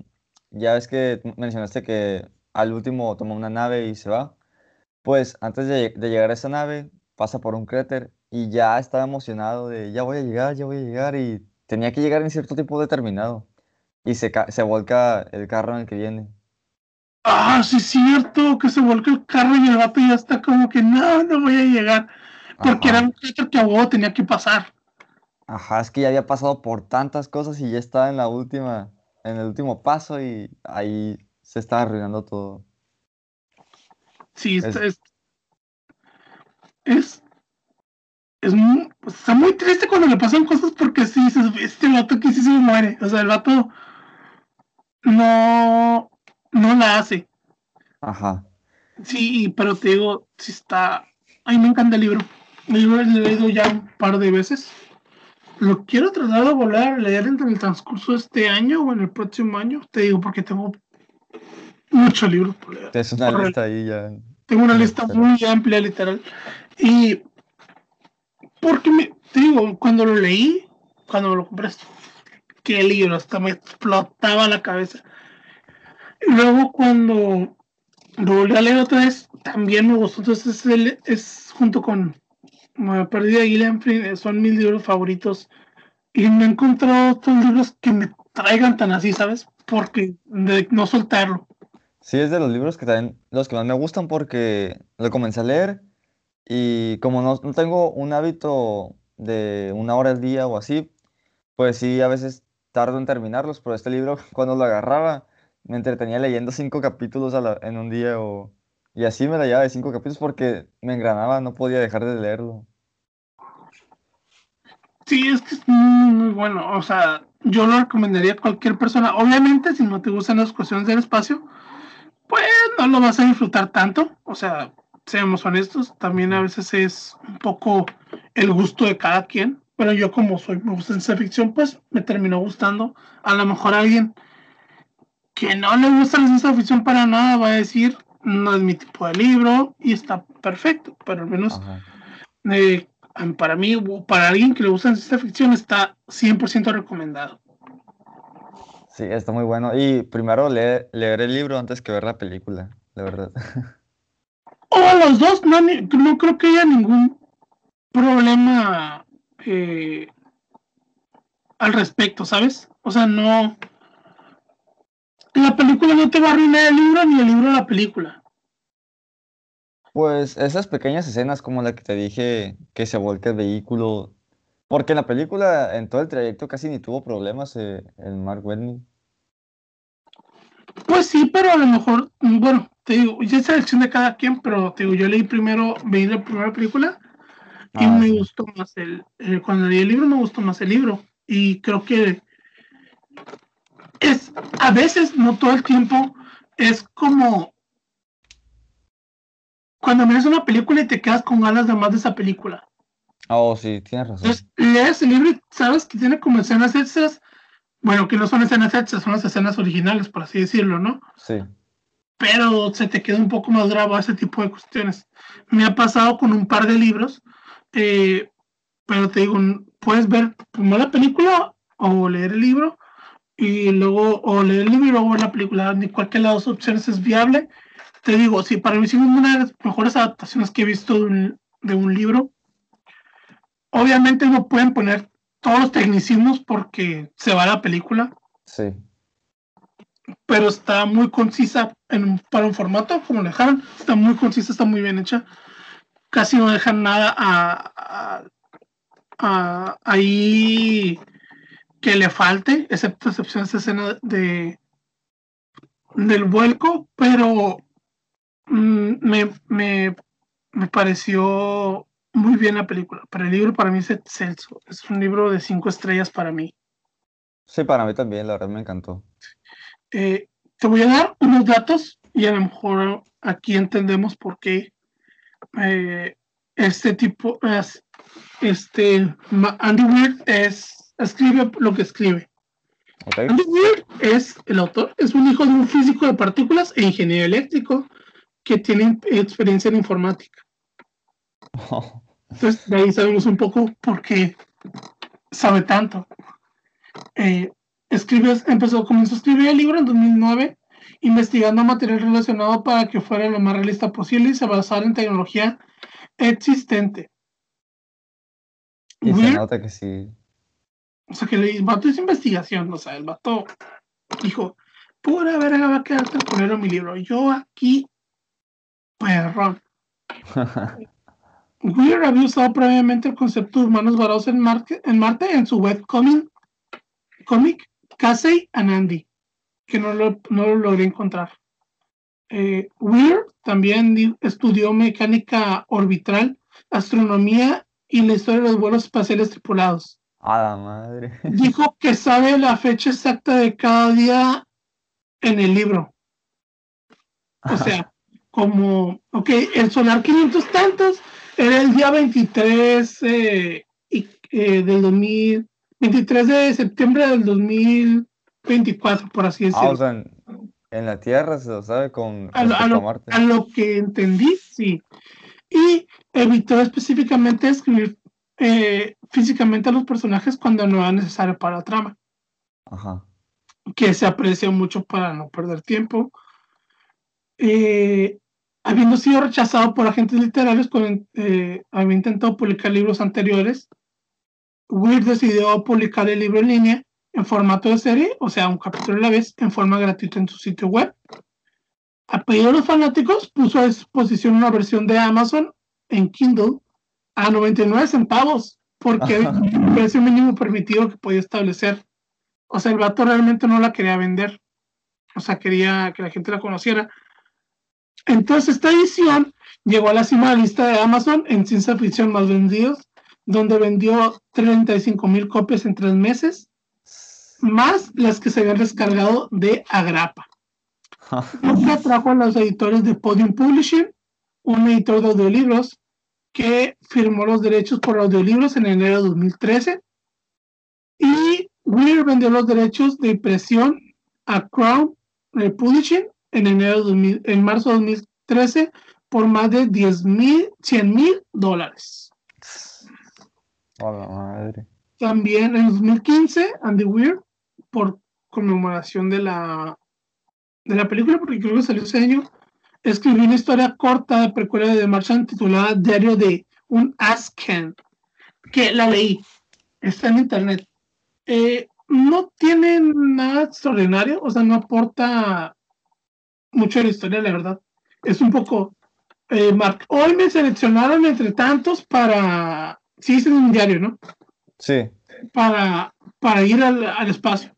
ya ves que mencionaste que al último toma una nave y se va, pues antes de, de llegar a esa nave, pasa por un cráter y ya estaba emocionado de, ya voy a llegar, ya voy a llegar, y tenía que llegar en cierto tiempo determinado, y se, se volca el carro en el que viene. Ah, sí es cierto, que se volca el carro y el vato ya está como que no, no voy a llegar. Porque Ajá. era un cráter que a huevo tenía que pasar. Ajá, es que ya había pasado por tantas cosas y ya estaba en la última, en el último paso y ahí se estaba arruinando todo. Sí, Es- es, es, es muy, pues, está muy triste cuando le pasan cosas porque sí dices, este vato que sí se muere. O sea, el vato no, no la hace. Ajá. Sí, pero te digo, sí está. A mí me encanta el libro. Libro lo he leído ya un par de veces. Lo quiero tratar de volver a leer entre el transcurso de este año o en el próximo año. Te digo, porque tengo muchos libros por leer. Es una lista ahí ya. Tengo una lista muy amplia, literal. Y porque me, te digo, cuando lo leí, cuando me lo compré, qué libro, hasta me explotaba la cabeza. Y luego cuando lo volví a leer otra vez, también me gustó. Entonces es, el- es junto con Me perdí de Gillian Flynn, eh, son mis libros favoritos. Y no he encontrado otros libros que me traigan tan así, ¿sabes? Porque de no soltarlo. Sí, es de los libros que también los que más me gustan porque lo comencé a leer y como no, no tengo un hábito de una hora al día o así, pues sí, a veces tardo en terminarlos, pero este libro *laughs* cuando lo agarraba me entretenía leyendo cinco capítulos a la- en un día o, y así me la llevaba de cinco capítulos porque me engranaba, no podía dejar de leerlo. Sí, es que es muy, muy bueno. O sea, yo lo recomendaría a cualquier persona. Obviamente, si no te gustan las cuestiones del espacio, pues no lo vas a disfrutar tanto. O sea, seamos honestos, también a veces es un poco el gusto de cada quien. Pero yo como soy, me gusta ciencia ficción, pues me terminó gustando. A lo mejor alguien que no le gusta la ciencia ficción para nada va a decir, no es mi tipo de libro y está perfecto. Pero al menos eh, para mí, o para alguien que le gusta la ciencia ficción, está 100% recomendado. Sí, está muy bueno. Y primero leer, leer el libro antes que ver la película, de verdad. O a los dos, no, no creo que haya ningún problema eh, al respecto, ¿sabes? O sea, no. La película no te va a arruinar el libro ni el libro la película. Pues esas pequeñas escenas como la que te dije que se volca el vehículo, porque en la película en todo el trayecto casi ni tuvo problemas eh, el Mark Watney. Pues sí, pero a lo mejor, bueno, te digo, ya es elección de cada quien, pero te digo, yo leí primero, veí la primera película y Ah, me sí. gustó más el, eh, cuando leí el libro me gustó más el libro y creo que es a veces no todo el tiempo es como cuando miras una película y te quedas con ganas de más de esa película Oh, sí, tienes razón. entonces lees el libro y sabes que tiene como escenas extras bueno que no son escenas extras son las escenas originales por así decirlo no Sí. pero se te queda un poco más grabado ese tipo de cuestiones. Me ha pasado con un par de libros, eh, pero te digo, puedes ver primero la película o leer el libro y luego o leer el libro y luego ver la película. Ni cualquiera de las dos opciones es viable. Te digo, sí, para mí sí es una de las mejores adaptaciones que he visto de un, de un libro. Obviamente no pueden poner todos los tecnicismos porque se va la película, Sí. pero está muy concisa en para un formato como lo dejaron. Está muy concisa, está muy bien hecha. Casi no dejan nada a, a- a- ahí que le falte, excepto excepción esa escena de del vuelco, pero mm, me, me, me pareció muy bien la película. Pero el libro para mí es excelso. Es un libro de cinco estrellas para mí. Sí, para mí también, la verdad me encantó. Eh, te voy a dar unos datos y a lo mejor aquí entendemos por qué eh, este tipo, es, este Andy Weir es, escribe lo que escribe. ¿Ok? Andy Weir es el autor, es un hijo de un físico de partículas e ingeniero eléctrico que tiene experiencia en informática. *laughs* Entonces, de ahí sabemos un poco por qué sabe tanto. Eh, escribe, empezó, comenzó a escribir el libro en 2009, investigando material relacionado para que fuera lo más realista posible y se basara en tecnología existente. Y se nota que sí. O sea, que el vato hizo investigación, o sea, el vato dijo, pura verga va a quedar poner mi libro. Yo aquí, perrón. *laughs* Weir había usado previamente el concepto de humanos varados en, Marte, en Marte en su webcomic cómic Casey and Andy, que no lo, no lo logré encontrar. Eh, Weir también di- estudió mecánica orbital, astronomía y la historia de los vuelos espaciales tripulados. A la madre. *laughs* Dijo que sabe la fecha exacta de cada día en el libro. O sea, como, ok, el solar 500 tantos era el día 23 eh, y, eh, del 2000, 23 de septiembre del 2024, por así Ah, decirlo. o sea, en, en la Tierra se lo sabe con a, lo, a lo que entendí, sí. Y evitó específicamente escribir eh, físicamente a los personajes cuando no era necesario para la trama. Ajá. que se aprecia mucho para no perder tiempo. Eh, habiendo sido rechazado por agentes literarios cuando eh, había intentado publicar libros anteriores, Weir decidió publicar el libro en línea en formato de serie, o sea, un capítulo a la vez, en forma gratuita en su sitio web. A pedido de los fanáticos, puso a disposición una versión de Amazon en Kindle a 99 centavos, porque era el precio mínimo permitido que podía establecer. O sea, el vato realmente no la quería vender. O sea, quería que la gente la conociera. Entonces, esta edición llegó a la cima de la lista de Amazon en ciencia ficción más vendidos, donde vendió 35 mil copias en tres meses, más las que se habían descargado de Agrapa. *laughs* Lo trajo a los editores de Podium Publishing, un editor de audiolibros que firmó los derechos por audiolibros en enero de 2013. Y Weir vendió los derechos de impresión a Crown Publishing en enero de en marzo de 2013 por más de 10 mil, 100 mil dólares. madre. También en 2015, Andy Weir, por conmemoración de la, de la película, porque creo que salió ese año, escribió una historia corta de precuela de Martian titulada Diario de un Asken, que la leí, está en internet. Eh, no tiene nada extraordinario, o sea, no aporta mucho a la historia, la verdad. Es un poco... Eh, hoy me seleccionaron entre tantos para... Sí, es un diario, ¿no? Sí. Para, para ir al, al espacio.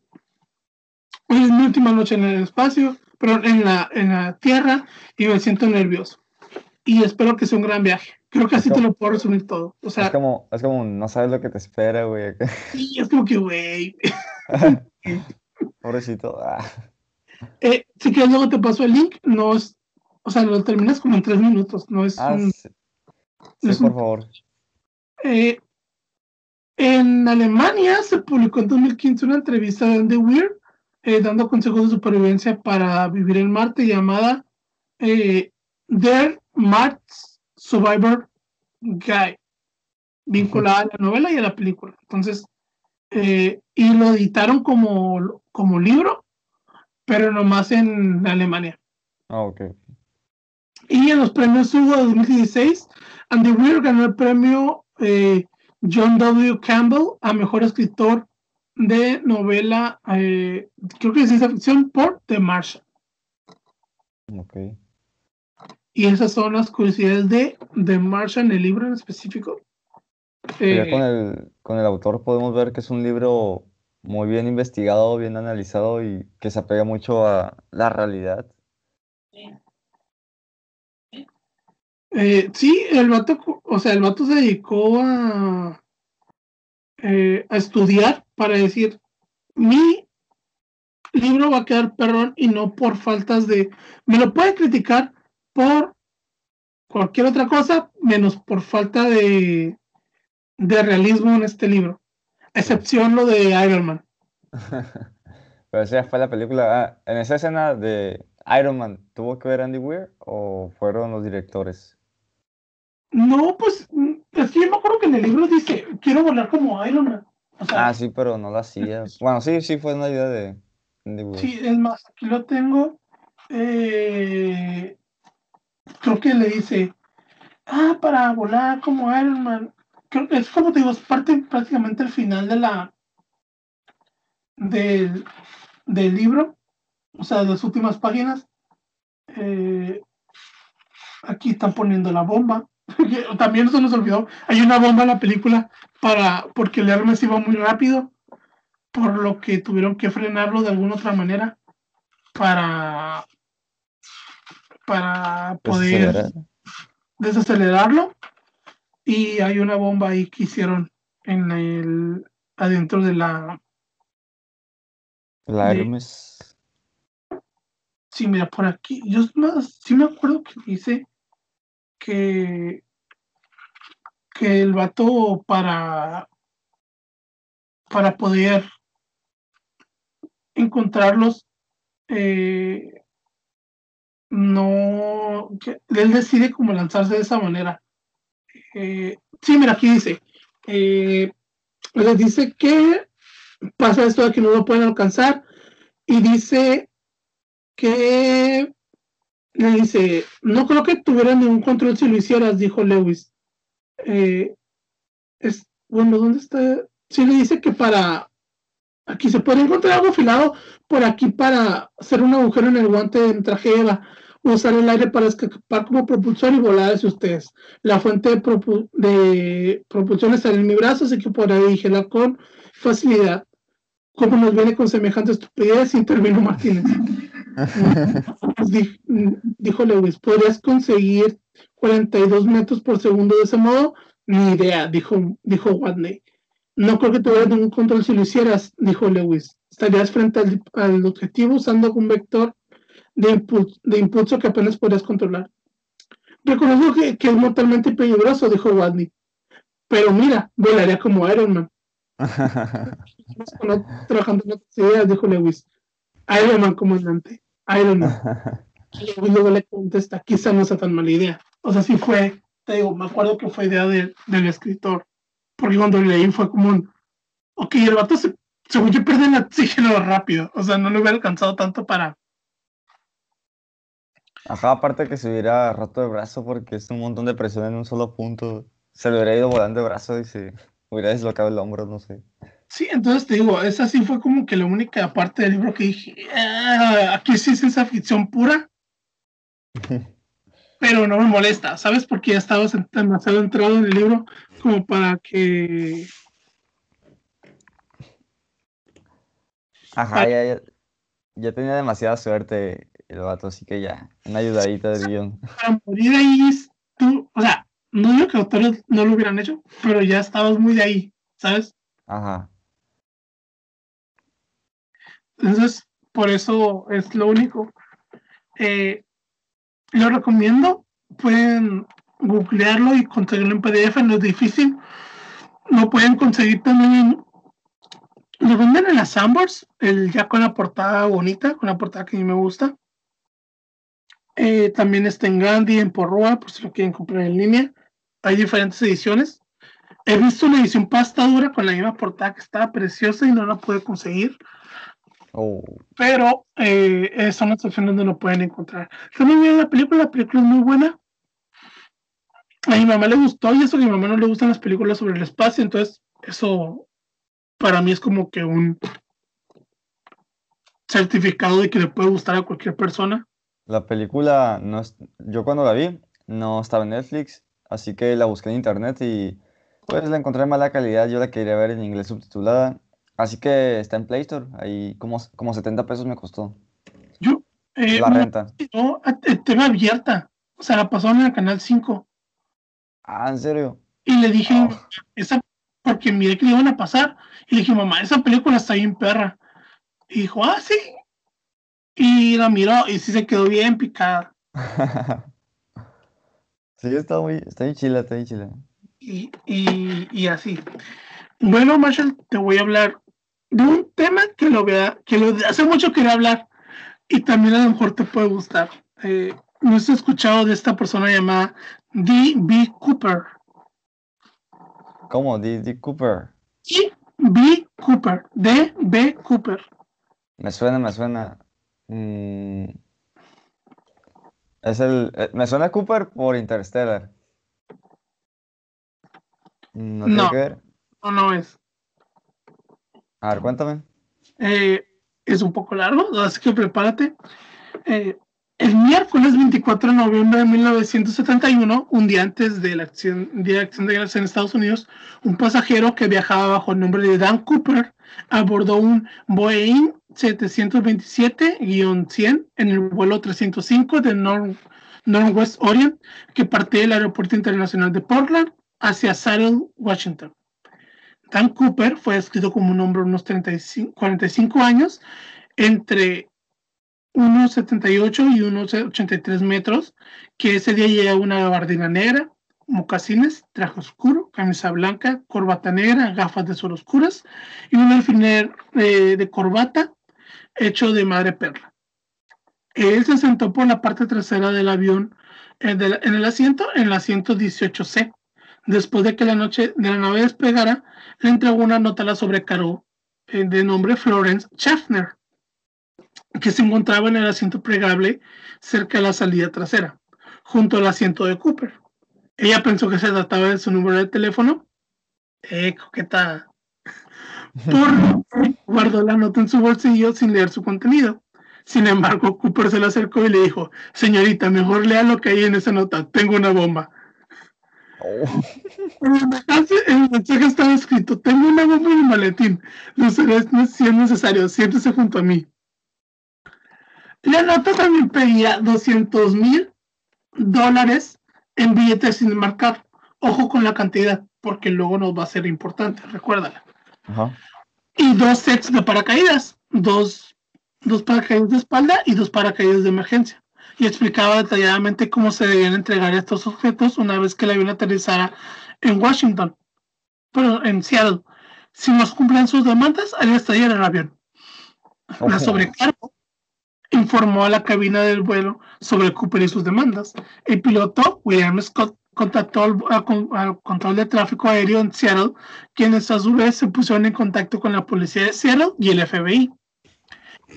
Hoy es mi última noche en el espacio en la, en la tierra y me siento nervioso. Y espero que sea un gran viaje. Creo que así te lo puedo resumir todo. O sea, es como, es como, no sabes lo que te espera, güey. Sí, es como que, güey. *laughs* Pobrecito. Ah. Eh, si quieres, luego te paso el link. No es, o sea, lo terminas como en tres minutos. No es ah, un, sí, por favor. Eh, en Alemania se publicó en 2015 una entrevista de Andy Weir eh, dando consejos de supervivencia para vivir en Marte llamada eh, Der Mars Survivor Guy, vinculada a la novela y a la película. Entonces, eh, y lo editaron como, como libro, pero nomás en Alemania. Ah, ok. Y en los premios Hugo de 2016, Andy Weir ganó el premio John W. Campbell a mejor escritor de novela, eh, creo que es ciencia ficción, por The Martian. Ok. Y esas son las curiosidades de The Martian, el libro en específico. Eh, con, el, con el autor podemos ver que es un libro muy bien investigado, bien analizado y que se apega mucho a la realidad. Eh, sí, el vato, o sea, el vato se dedicó a, eh, a estudiar para decir, mi libro va a quedar perrón y no por faltas de... Me lo puede criticar por cualquier otra cosa, menos por falta de, de realismo en este libro. Excepción lo de Iron Man. *laughs* Pero esa fue la película. Ah, en esa escena de Iron Man, ¿tuvo que ver Andy Weir o fueron los directores? No, pues es que yo me acuerdo que en el libro dice, quiero volar como Iron Man. ah, sí, pero no lo hacía. Bueno, sí, sí, fue una idea de... sí, es más, aquí lo tengo. Eh, creo que le dice, ah, para volar como Iron Man. Creo que es como te digo, es parte prácticamente el final de la... del, del libro, o sea, de las últimas páginas. Eh, aquí están poniendo la bomba. También se nos olvidó, hay una bomba en la película para, porque el Hermes iba muy rápido, por lo que tuvieron que frenarlo de alguna otra manera para, para poder desacelerarlo. Y hay una bomba ahí que hicieron en el adentro de la la Hermes. Sí, mira, por aquí. Yo sí me acuerdo que dice que, que el vato para, para poder encontrarlos, eh, no, él decide como lanzarse de esa manera. Eh, sí, mira, aquí dice, eh, les dice que pasa esto de que no lo pueden alcanzar y dice que le dice, no creo que tuvieran ningún control si lo hicieras, dijo Lewis. Eh, bueno, ¿dónde está? Sí le dice que para, aquí se puede encontrar algo afilado por aquí para hacer un agujero en el guante de traje Eva, usar el aire para escapar como propulsor y volar hacia ustedes. La fuente de, de propulsión está en mi brazo, así que podrá dirigirla con facilidad. ¿Cómo nos viene con semejante estupidez? Intervino Martínez. *laughs* *laughs* dijo Lewis, ¿podrías conseguir 42 metros por segundo de ese modo? Ni idea, dijo, dijo Watney. No creo que tuvieras ningún control si lo hicieras, dijo Lewis. Estarías frente al, objetivo usando un vector de, impulso, de impulso que apenas podrías controlar. Reconozco que, que, es mortalmente peligroso, dijo Watney. Pero mira, volaría como Iron Man. *laughs* trabajando en otras ideas, dijo Lewis. Iron Man, comandante. Iron Man. *laughs* Y luego le contesta, quizá no sea tan mala idea. O sea, sí fue, te digo, me acuerdo que fue idea del escritor. Porque cuando leí fue como un, ok, el vato se, según yo pierde el oxígeno rápido. O sea, no lo hubiera alcanzado tanto para... Ajá, aparte que se hubiera roto el brazo porque es un montón de presión en un solo punto. Se le hubiera ido volando el brazo y se hubiera deslocado el hombro, no sé. Sí, entonces te digo, esa sí fue como que la única parte del libro que dije, ah, aquí sí es esa ficción pura, *laughs* pero no me molesta, ¿sabes? Porque ya estaba demasiado entrado en el libro como para que... Ajá, ya, ya, tenía demasiada suerte el vato, así que ya, una ayudadita de guion. *laughs* Para morir ahí, tú, o sea, no digo que autores no lo hubieran hecho, pero ya estabas muy de ahí, ¿sabes? Ajá. Entonces, por eso es lo único. Eh, lo recomiendo. Pueden googlearlo y conseguirlo en PDF, no es difícil. Lo pueden conseguir también. Lo venden en las Sambors, el ya con la portada bonita, con la portada que a mí me gusta. Eh, también está en Gandhi, en Porrua, por si lo quieren comprar en línea. Hay diferentes ediciones. He visto una edición pasta dura con la misma portada que estaba preciosa y no la pude conseguir. Oh. Pero eh, son las opciones donde lo pueden encontrar. También vi la película, la película es muy buena. A mi mamá le gustó y eso que a mi mamá no le gustan las películas sobre el espacio, entonces eso para mí es como que un certificado de que le puede gustar a cualquier persona. La película, no yo cuando la vi, no estaba en Netflix, así que la busqué en internet y pues la encontré en mala calidad. Yo la quería ver en inglés subtitulada Así que está en Play Store, ahí como, como 70 pesos me costó. Yo, eh, la renta. No, TV abierta, o sea, la pasaron en el canal 5. Ah, ¿en serio? Y le dije, oh. esa, porque miré que le iban a pasar, y le dije, mamá, esa película está bien perra. Y dijo, ah, sí. Y la miró y sí se quedó bien picada. *laughs* sí, está muy, está bien chila, está bien chila. Y, y, y así. Bueno, Marshall, te voy a hablar de un tema que lo vea, que lo hace mucho quería hablar y también a lo mejor te puede gustar. Eh, no he escuchado de esta persona llamada D.B. Cooper. ¿Cómo? D.B. Cooper. D.B. Cooper. D.B. Cooper. Me suena, me suena. Mm. Es el. Eh, me suena Cooper por Interstellar. No tiene que ver. No, no es. A ver, cuéntame. Eh, es un poco largo, así que prepárate. Eh, el miércoles 24 de noviembre de 1971, un día antes de la acción, de acción de gracias en Estados Unidos, un pasajero que viajaba bajo el nombre de Dan Cooper abordó un Boeing 727-100 en el vuelo 305 de Northwest Orient que partía del Aeropuerto Internacional de Portland hacia Seattle, Washington. Dan Cooper fue descrito como un hombre de unos 35, 45 años, entre unos 78 y unos 83 metros, que ese día llevaba una gabardina negra, mocasines, traje oscuro, camisa blanca, corbata negra, gafas de sol oscuras y un alfiler eh, de corbata hecho de madre perla. Él se sentó por la parte trasera del avión eh, en el asiento, en el asiento 18C. Después de que la noche de la nave despegara, le entregó una nota a la sobrecargo eh, de nombre Florence Schaffner. que se encontraba en el asiento plegable cerca de la salida trasera, junto al asiento de Cooper. Ella pensó que se trataba de su número de teléfono. Eh, coqueta. Por *laughs* guardó la nota en su bolsillo sin leer su contenido. Sin embargo, Cooper se le acercó y le dijo, señorita, mejor lea lo que hay en esa nota, tengo una bomba. Oh, En el mensaje, en el mensaje estaba escrito, tengo una bomba en el maletín, lo usaré si es necesario, siéntese junto a mí. La nota también pedía 200 mil dólares en billetes sin marcar. Ojo con la cantidad, porque luego nos va a ser importante, recuérdala. ajá. Y dos sets de paracaídas, dos, dos paracaídas de espalda y dos paracaídas de emergencia. Y explicaba detalladamente cómo se debían entregar estos objetos una vez que el avión aterrizara en Washington, pero en Seattle. Si no cumplen sus demandas, haría estallar el avión. La sobrecargo informó a la cabina del vuelo sobre Cooper y sus demandas. El piloto, William Scott, contactó al, al control de tráfico aéreo en Seattle, quienes a su vez se pusieron en contacto con la policía de Seattle y el FBI.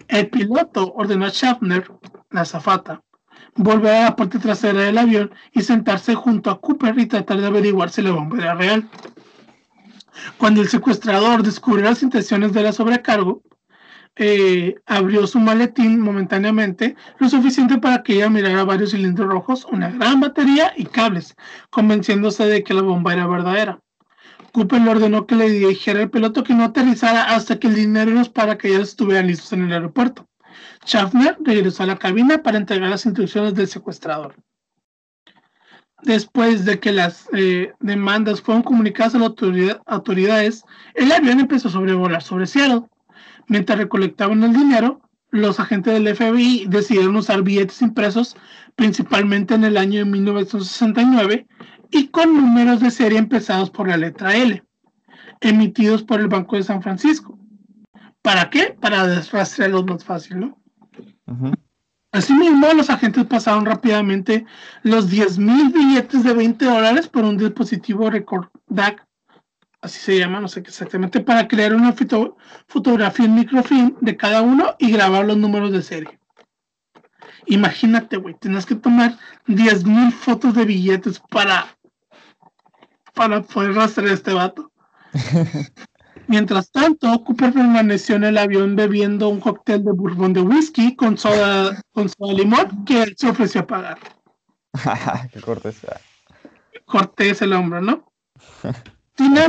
El piloto ordenó a Schaffner, la azafata, volver a la parte trasera del avión y sentarse junto a Cooper y tratar de averiguar si la bomba era real. Cuando el secuestrador descubrió las intenciones de la sobrecargo, eh, abrió su maletín momentáneamente, lo suficiente para que ella mirara varios cilindros rojos, una gran batería y cables, convenciéndose de que la bomba era verdadera. Cooper le ordenó que le dijera al piloto que no aterrizara hasta que el dinero y los paracaídas estuvieran listos en el aeropuerto. Schaffner regresó a la cabina para entregar las instrucciones del secuestrador. Después de que las eh, demandas fueron comunicadas a las autoridad- autoridades, el avión empezó a sobrevolar sobre Seattle. Mientras recolectaban el dinero, los agentes del FBI decidieron usar billetes impresos principalmente en el año de 1969 y con números de serie empezados por la letra L, emitidos por el Banco de San Francisco. ¿Para qué? Para rastrearlos más fácil, ¿no? Ujú. Asimismo, los agentes pasaron rápidamente los 10.000 billetes de 20 dólares por un dispositivo Record DAC, así se llama, no sé qué exactamente, para crear una foto- fotografía en microfilm de cada uno y grabar los números de serie. Imagínate, güey, tienes que tomar 10.000 fotos de billetes para, para poder rastrear a este vato. *laughs* Mientras tanto, Cooper permaneció en el avión bebiendo un cóctel de bourbon de whisky con soda, con soda limón que él se ofreció a pagar. *laughs* Qué cortés. Cortés el hombre, ¿no? Tina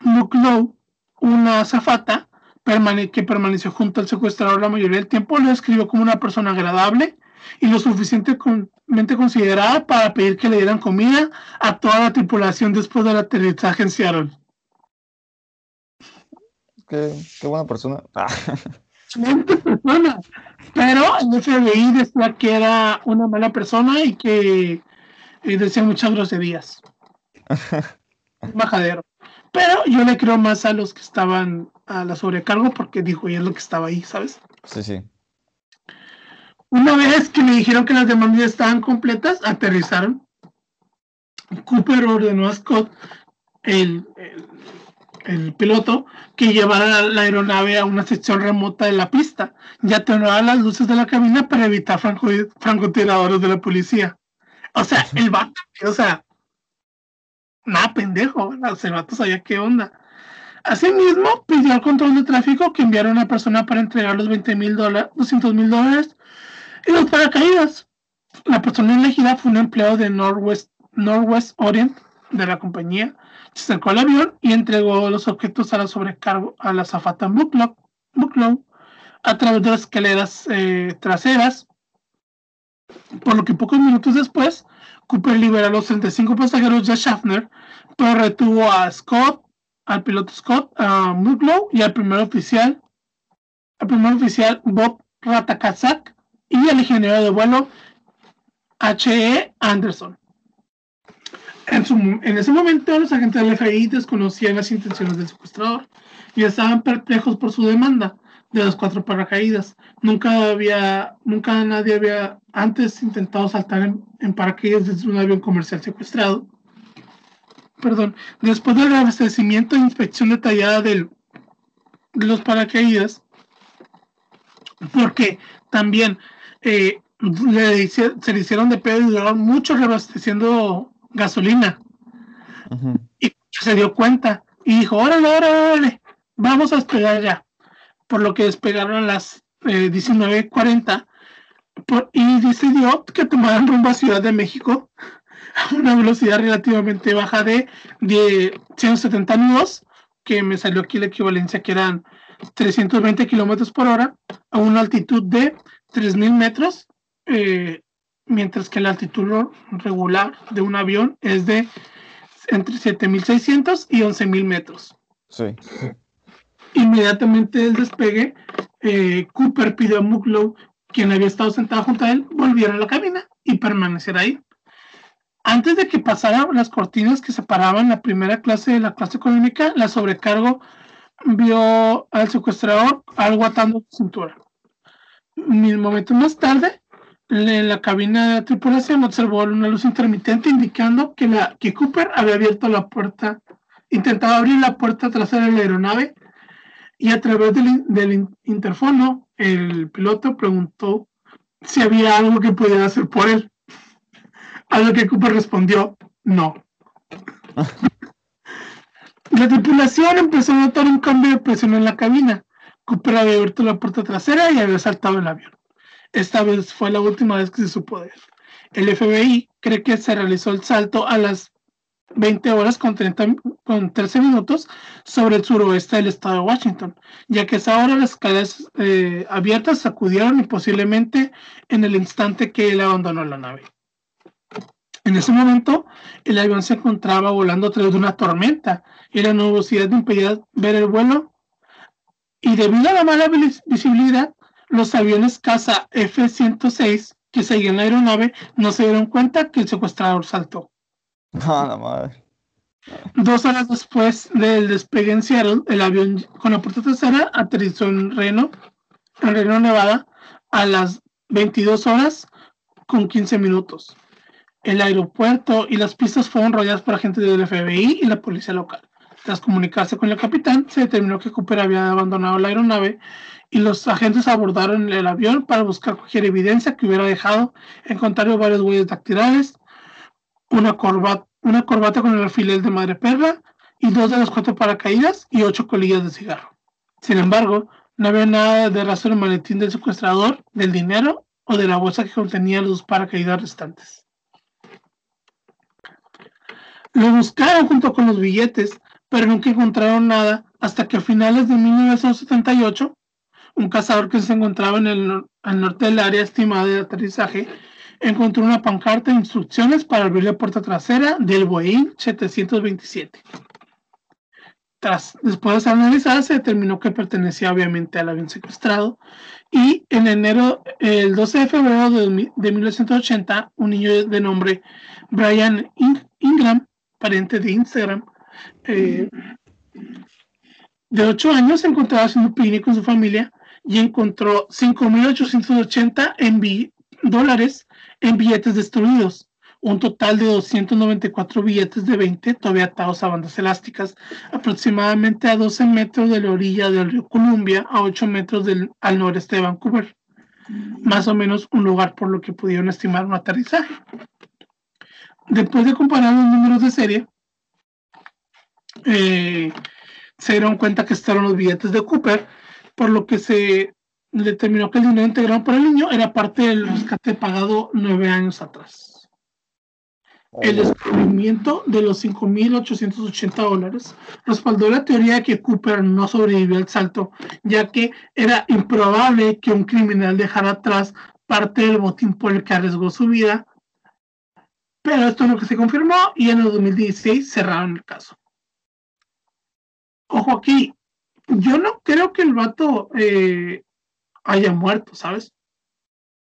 Mucklow, una azafata permane- que permaneció junto al secuestrador la mayoría del tiempo, lo describió como una persona agradable y lo suficientemente considerada para pedir que le dieran comida a toda la tripulación después del aterrizaje en Seattle. Qué, qué buena persona. Ah, excelente persona. Pero el FBI decía que era una mala persona y que decía muchas groserías. *laughs* Majadero. Pero yo le creo más a los que estaban a la sobrecargo porque dijo, y es lo que estaba ahí, ¿sabes? sí, sí. Una vez que le dijeron que las demandas estaban completas, aterrizaron. Cooper ordenó a Scott, el, el- el piloto, que llevara la, aeronave a una sección remota de la pista y atenuara las luces de la cabina para evitar franco- francotiradores de la policía. O sea, el vato, o sea, nada pendejo. O sea, el vato sabía qué onda. Asimismo, pidió al control de tráfico que enviara a una persona para entregar los 20 mil dólares, 200 mil dólares y los paracaídas. La persona elegida fue un empleado de Northwest, Northwest Orient de la compañía. Se acercó al avión y entregó los objetos a la sobrecargo a la zafata Bucklow, a través de las escaleras eh, traseras. Por lo que pocos minutos después, Cooper liberó a los 35 pasajeros de Schaffner, pero retuvo a Scott, al piloto Scott, a Bucklow y al primer oficial, al primer oficial Bob Ratakazak y al ingeniero de vuelo H.E. Anderson. En, ese momento, los agentes del FBI desconocían las intenciones del secuestrador y estaban perplejos por su demanda de los cuatro paracaídas. Nunca había, nunca nadie había antes intentado saltar en, paracaídas desde un avión comercial secuestrado. Perdón, después del abastecimiento e inspección detallada de los paracaídas, porque también eh, se le hicieron de pedo y duraron mucho reabasteciendo gasolina. Y se dio cuenta y dijo, órale, órale, órale, vamos a despegar ya. Por lo que despegaron a las eh, 19.40 por- y decidió que tomaran rumbo a Ciudad de México *laughs* a una velocidad relativamente baja de, de 170 nudos, que me salió aquí la equivalencia que eran 320 kilómetros por hora, a una altitud de 3.000 metros, eh, mientras que la altitud regular de un avión es de entre 7.600 y 11.000 metros. Sí. Inmediatamente del despegue, eh, Cooper pidió a Muglow, quien había estado sentado junto a él, volviera a la cabina y permaneciera ahí. Antes de que pasaran las cortinas que separaban la primera clase de la clase económica, la sobrecargo vio al secuestrador algo atando su cintura. Mil momentos más tarde, la cabina de la tripulación observó una luz intermitente indicando que, Cooper había abierto la puerta, intentaba abrir la puerta trasera de la aeronave y a través del, del in- interfono el piloto preguntó si había algo que pudiera hacer por él. A lo que Cooper respondió, no. La tripulación empezó a notar un cambio de presión en la cabina. Cooper había abierto la puerta trasera y había saltado el avión. Esta vez fue la última vez que se supo de él. El FBI cree que se realizó el salto a las 20 horas con, 30, con 13 minutos sobre el suroeste del estado de Washington, ya que a esa hora las escaleras eh, abiertas sacudieron y posiblemente en el instante que él abandonó la nave. En ese momento, el avión se encontraba volando a través de una tormenta y la nubosidad impedía ver el vuelo. Y debido a la mala vis- visibilidad, los aviones caza F-106 que seguían la aeronave no se dieron cuenta que el secuestrador saltó. Ah, la madre. Dos horas después del despegue en Seattle, el avión con la puerta trasera aterrizó en Reno, en Reno, Nevada, a las 22 horas con 15 minutos. El aeropuerto y las pistas fueron rodeadas por agentes del FBI y la policía local. Tras comunicarse con el capitán, se determinó que Cooper había abandonado la aeronave y los agentes abordaron el avión para buscar cualquier evidencia que hubiera dejado. Encontraron varias huellas dactilares, una corbata, con el alfiler de madre perla y dos de las cuatro paracaídas y ocho colillas de cigarro. Sin embargo, no había nada de rastro del maletín del secuestrador, del dinero o de la bolsa que contenía los paracaídas restantes. Lo buscaron junto con los billetes, pero nunca encontraron nada hasta que a finales de 1978, un cazador que se encontraba en el al norte del área estimada de aterrizaje encontró una pancarta de instrucciones para abrir la puerta trasera del Boeing 727. Tras, después de ser analizada, se determinó que pertenecía obviamente al avión secuestrado y en enero, el 12 de febrero de, 2000 de 1980, un niño de nombre Brian In- Ingram, pariente de Instagram, eh, de 8 años, se encontraba haciendo picnic con su familia y encontró 5.880 en dólares en billetes destruidos, un total de 294 billetes de 20 todavía atados a bandas elásticas, aproximadamente a 12 metros de la orilla del río Columbia, a 8 metros del, al noreste de Vancouver, más o menos un lugar por lo que pudieron estimar un aterrizaje. Después de comparar los números de serie, eh, se dieron cuenta que estaban los billetes de Cooper, por lo que se determinó que el dinero integrado por el niño era parte del rescate pagado nueve años atrás. El descubrimiento de los 5.880 dólares respaldó la teoría de que Cooper no sobrevivió al salto, ya que era improbable que un criminal dejara atrás parte del botín por el que arriesgó su vida. Pero esto es lo que se confirmó y en el 2016 cerraron el caso. Ojo aquí, yo no creo que el vato eh, haya muerto, ¿sabes?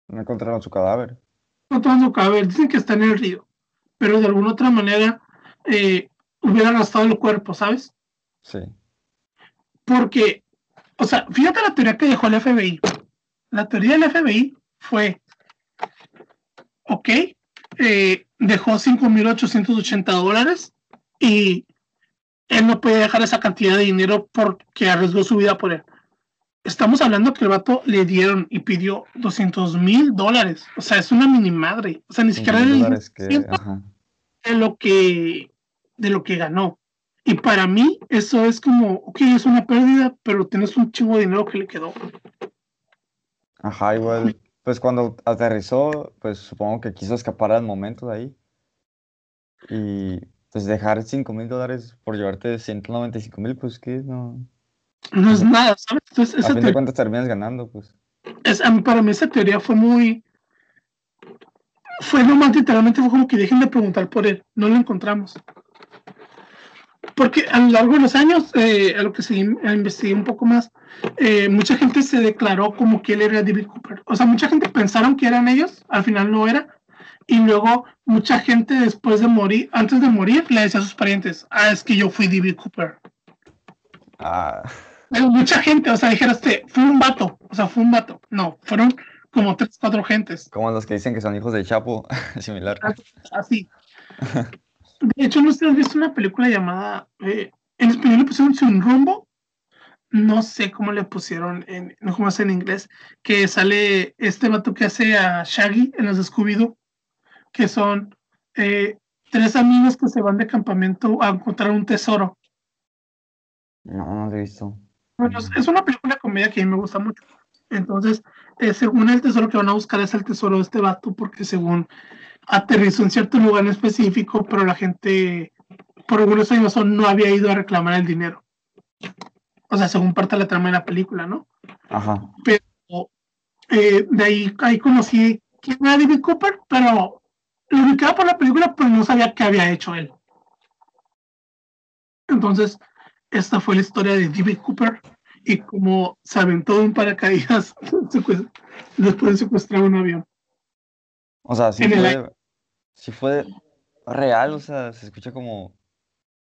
No encontraron su cadáver. No tomando su cadáver, dicen que está en el río, pero de alguna otra manera eh, hubiera arrastrado el cuerpo, ¿sabes? Sí. Porque, o sea, fíjate la teoría que dejó el FBI. La teoría del FBI fue, ok, eh, dejó 5.880 dólares y él no puede dejar esa cantidad de dinero porque arriesgó su vida por él. estamos hablando que el vato le dieron y pidió 200 mil dólares. O sea, es una mini madre. O sea, ni siquiera el que, 10% ajá. de lo que de lo que ganó. Y para mí eso es como, ok, es una pérdida, pero tienes un chingo de dinero que le quedó. Ajá, igual, pues cuando aterrizó, pues supongo que quiso escapar al momento de ahí. Y pues dejar 5 mil dólares por llevarte 195 mil, pues que no. No es nada, ¿sabes? Entonces, A fin de cuentas terminas ganando, pues. es- para mí esa teoría fue muy... Fue nomás literalmente fue como que dejen de preguntar por él, no lo encontramos. Porque a lo largo de los años, eh, a lo que seguí, investigué un poco más, eh, mucha gente se declaró como que él era David Cooper. O sea, mucha gente pensaron que eran ellos, al final no era. Y luego mucha gente después de morir, antes de morir, le decía a sus parientes, ah, es que yo fui David Cooper. Ah, Pero mucha gente, o sea, dijeraste, fue un vato, o sea, fue un vato. No, fueron como tres, cuatro gentes, como los que dicen que son hijos de Chapo, *laughs* similar. así. De hecho, no sé si has visto una película llamada, eh, en español le pusieron Sin Rumbo, no sé cómo le pusieron, en, no cómo es en inglés, que sale este vato que hace a Shaggy en los Scooby-Doo, que son eh, tres amigos que se van de campamento a encontrar un tesoro. No, no lo he visto. Bueno, es- una película de comedia que a mí me gusta mucho. Entonces, eh, según el tesoro que van a buscar es el tesoro de este vato, porque según aterrizó en cierto lugar en específico, pero la gente, por alguna razón, no había ido a reclamar el dinero. O sea, según parte de la trama de la película, ¿no? Ajá. Eh, de ahí, ahí conocí quién era David Cooper, pero lo ubicaba por la película, pero no sabía qué había hecho él. Entonces, esta fue la historia de David Cooper y cómo se aventó de un paracaídas *laughs* después de secuestrar un avión. O sea, el fue, real, o sea, se escucha como,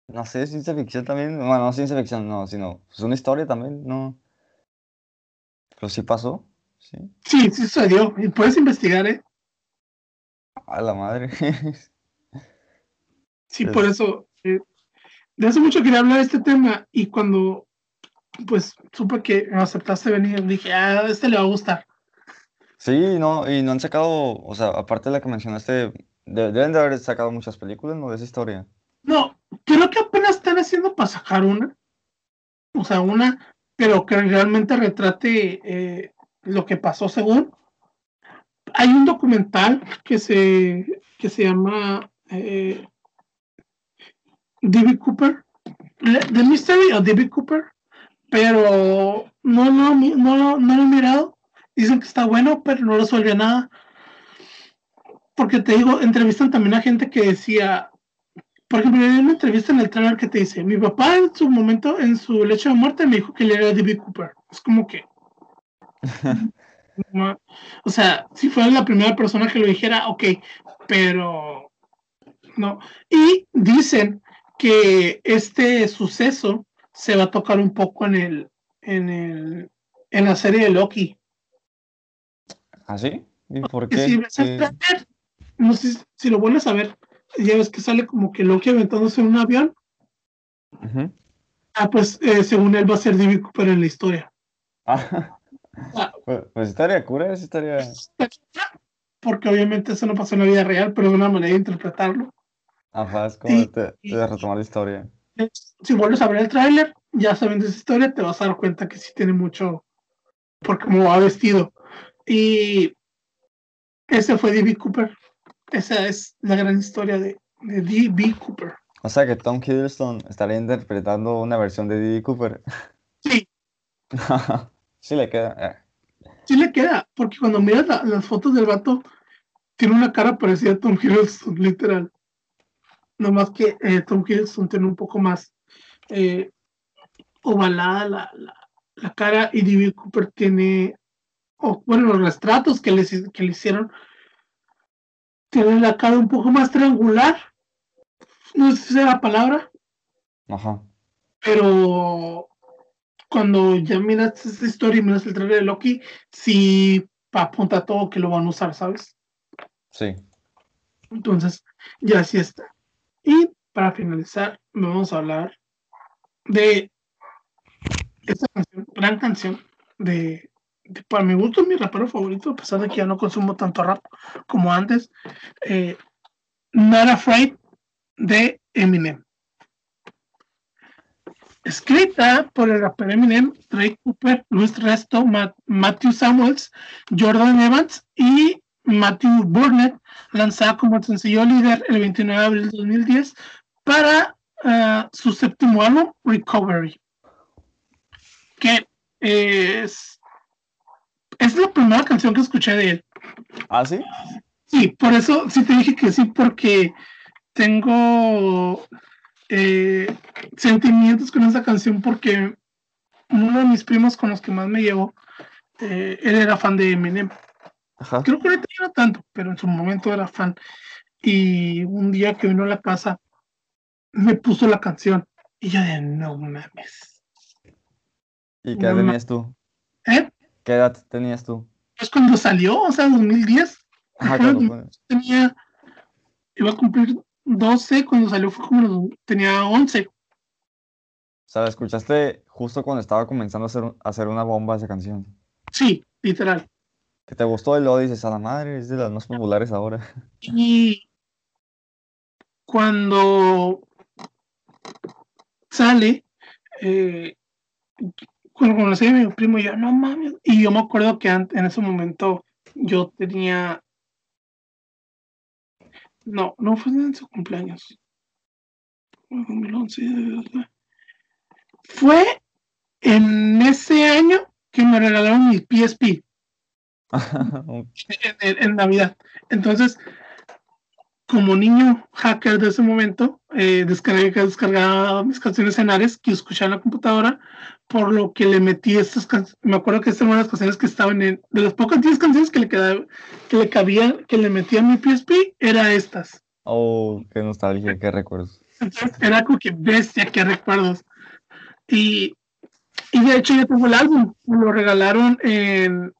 no sé, ciencia ficción también. Bueno, no ciencia ficción, no, sino, es una historia también, no. Pero sí pasó, sí. Sí, sí sucedió. Y puedes investigar, ¿eh? A la madre. *laughs* Sí, por eso. eh, de hace mucho quería hablar de este tema y cuando pues supe que me aceptaste venir, dije, ah, a este le va a gustar. Sí, no, y no han sacado, o sea, aparte de la que mencionaste, de- deben de haber sacado muchas películas, ¿no? De esa historia. No, creo que apenas están haciendo para sacar una. O sea, una, pero que realmente retrate eh, lo que pasó según. Hay un documental que se, que se llama eh, David Cooper, The Mystery of David Cooper, pero no, no, no, no lo he mirado. Dicen que está bueno, pero no resuelve nada. Porque te digo, entrevistan también a gente que decía, por ejemplo, hay una entrevista en el trailer que te dice, mi papá en su momento, en su lecho de muerte, me dijo que él era David Cooper. Es como que... *laughs* no, o sea, si fuera la primera persona que lo dijera, ok, pero no. Y dicen que este suceso se va a tocar un poco en el, en el, en la serie de Loki. ¿Ah, sí? ¿Y por qué? si no sé si- lo vuelves a ver, ya ves que sale como que Loki aventándose en un avión. Ah, pues eh, según él va a ser David Cooper en la historia. Ah, Ah. Pues, pues estaría cura, esa estaría... Porque obviamente eso no pasó en la vida real, pero es una manera de interpretarlo. Ajá, es como Sí, de, sí. de retomar la historia. Si vuelves a ver el tráiler, ya sabiendo esa historia, te vas a dar cuenta que sí tiene mucho por cómo va vestido. Y ese fue David Cooper. Esa es la gran historia de, de D.B. Cooper. O sea que Tom Hiddleston estaría interpretando una versión de Diddy Cooper. Sí, *laughs* sí le queda. Sí le queda, porque cuando miras la- las fotos del vato, tiene una cara parecida a Tom Hiddleston, literal. No más que eh, Tom Hiddleston tiene un poco más eh, ovalada la, la, la cara y D.B. Cooper tiene, bueno, los retratos que le, que le hicieron, tiene la cara un poco más triangular. No sé si sea la palabra, Ajá. pero cuando ya miras esta historia y miras el trailer de Loki, sí apunta todo que lo van a usar, ¿sabes? Sí. Entonces, ya así está. Y para finalizar, vamos a hablar de esta canción, gran canción de, de- para mi gusto, mi rapero favorito, a pesar de que ya no consumo tanto rap como antes, eh, Not Afraid de Eminem. Escrita por el rapero Eminem, Drake Cooper, Luis Resto, Ma- Matthew Samuels, Jordan Evans y Matthew Burnett, lanzada como el sencillo líder el 29 de abril de 2010 para ah, su séptimo álbum, Recovery, que es, es la primera canción que escuché de él. ¿Ah, sí? Sí, por eso sí te dije que sí, porque tengo eh, sentimientos con esa canción, porque uno de mis primos con los que más me llevo, eh, él era fan de Eminem. Ajá. Creo que ahorita no tanto, pero en su momento era fan. Y un día que vino a la casa, me puso la canción. Y yo de, no mames. ¿Y qué edad No, tenías tú? ¿Eh? ¿Qué edad tenías tú? Pues cuando salió, o sea, 2010, Ajá, fue. tenía, iba a cumplir 12, cuando salió fue como, tenía 11. O sea, la escuchaste justo cuando estaba comenzando a hacer, a hacer una bomba esa canción. Sí, literal. Que te gustó y luego dices, a la madre, es de las más populares ahora. Y cuando sale, eh, cuando conocí a mi primo, yo, no mames. Y yo me acuerdo que en ese momento yo tenía. No, no fue en su cumpleaños. Fue en 2011. Fue en ese año que me regalaron mi PSP *laughs* en, en- en Navidad. Entonces, como niño hacker de ese momento, eh, descargué, descargaba mis canciones en Ares que escuchaba en la computadora, por lo que le metí estas canciones. Me acuerdo que estas eran las canciones que estaban en. De las pocas 10 canciones que le, quedaba, que le cabían, que le metía a mi PSP, era estas. Oh, qué nostalgia, qué recuerdos. Entonces, era como que bestia, que recuerdos. Y, y de hecho, yo tengo el álbum, me lo regalaron en.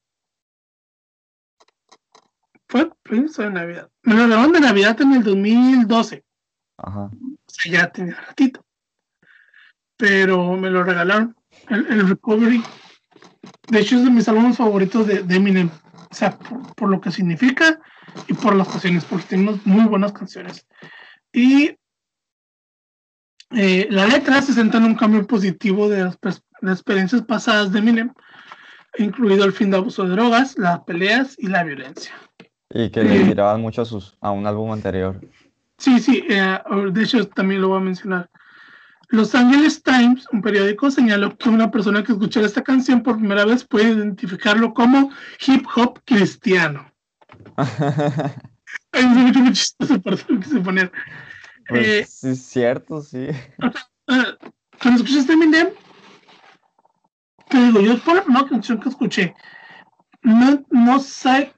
Fue de Navidad. Me lo regalaron de Navidad en el 2012. Ajá. O sea, ya tenía ratito. Pero me lo regalaron. El, el Recovery. De hecho, es de mis álbumes favoritos de, de Eminem. O sea, por, por lo que significa y por las canciones, porque tiene unas muy buenas canciones. Y eh, la letra se centra en un cambio positivo de las, las experiencias pasadas de Eminem, incluido el fin de abuso de drogas, las peleas y la violencia. Y que le Eh. tiraban mucho a, sus, a un álbum anterior. Sí, sí, eh, de hecho también lo voy a mencionar. Los Angeles Times, un periódico, señaló que una persona que escuchara esta canción por primera vez puede identificarlo como hip hop cristiano. Ay, me hizo muy chistoso por eso que quise poner. Pues Eh, sí, es cierto, sí. ah, cuando escuchaste Eminem, te digo, yo por la primera canción que escuché, no, no sé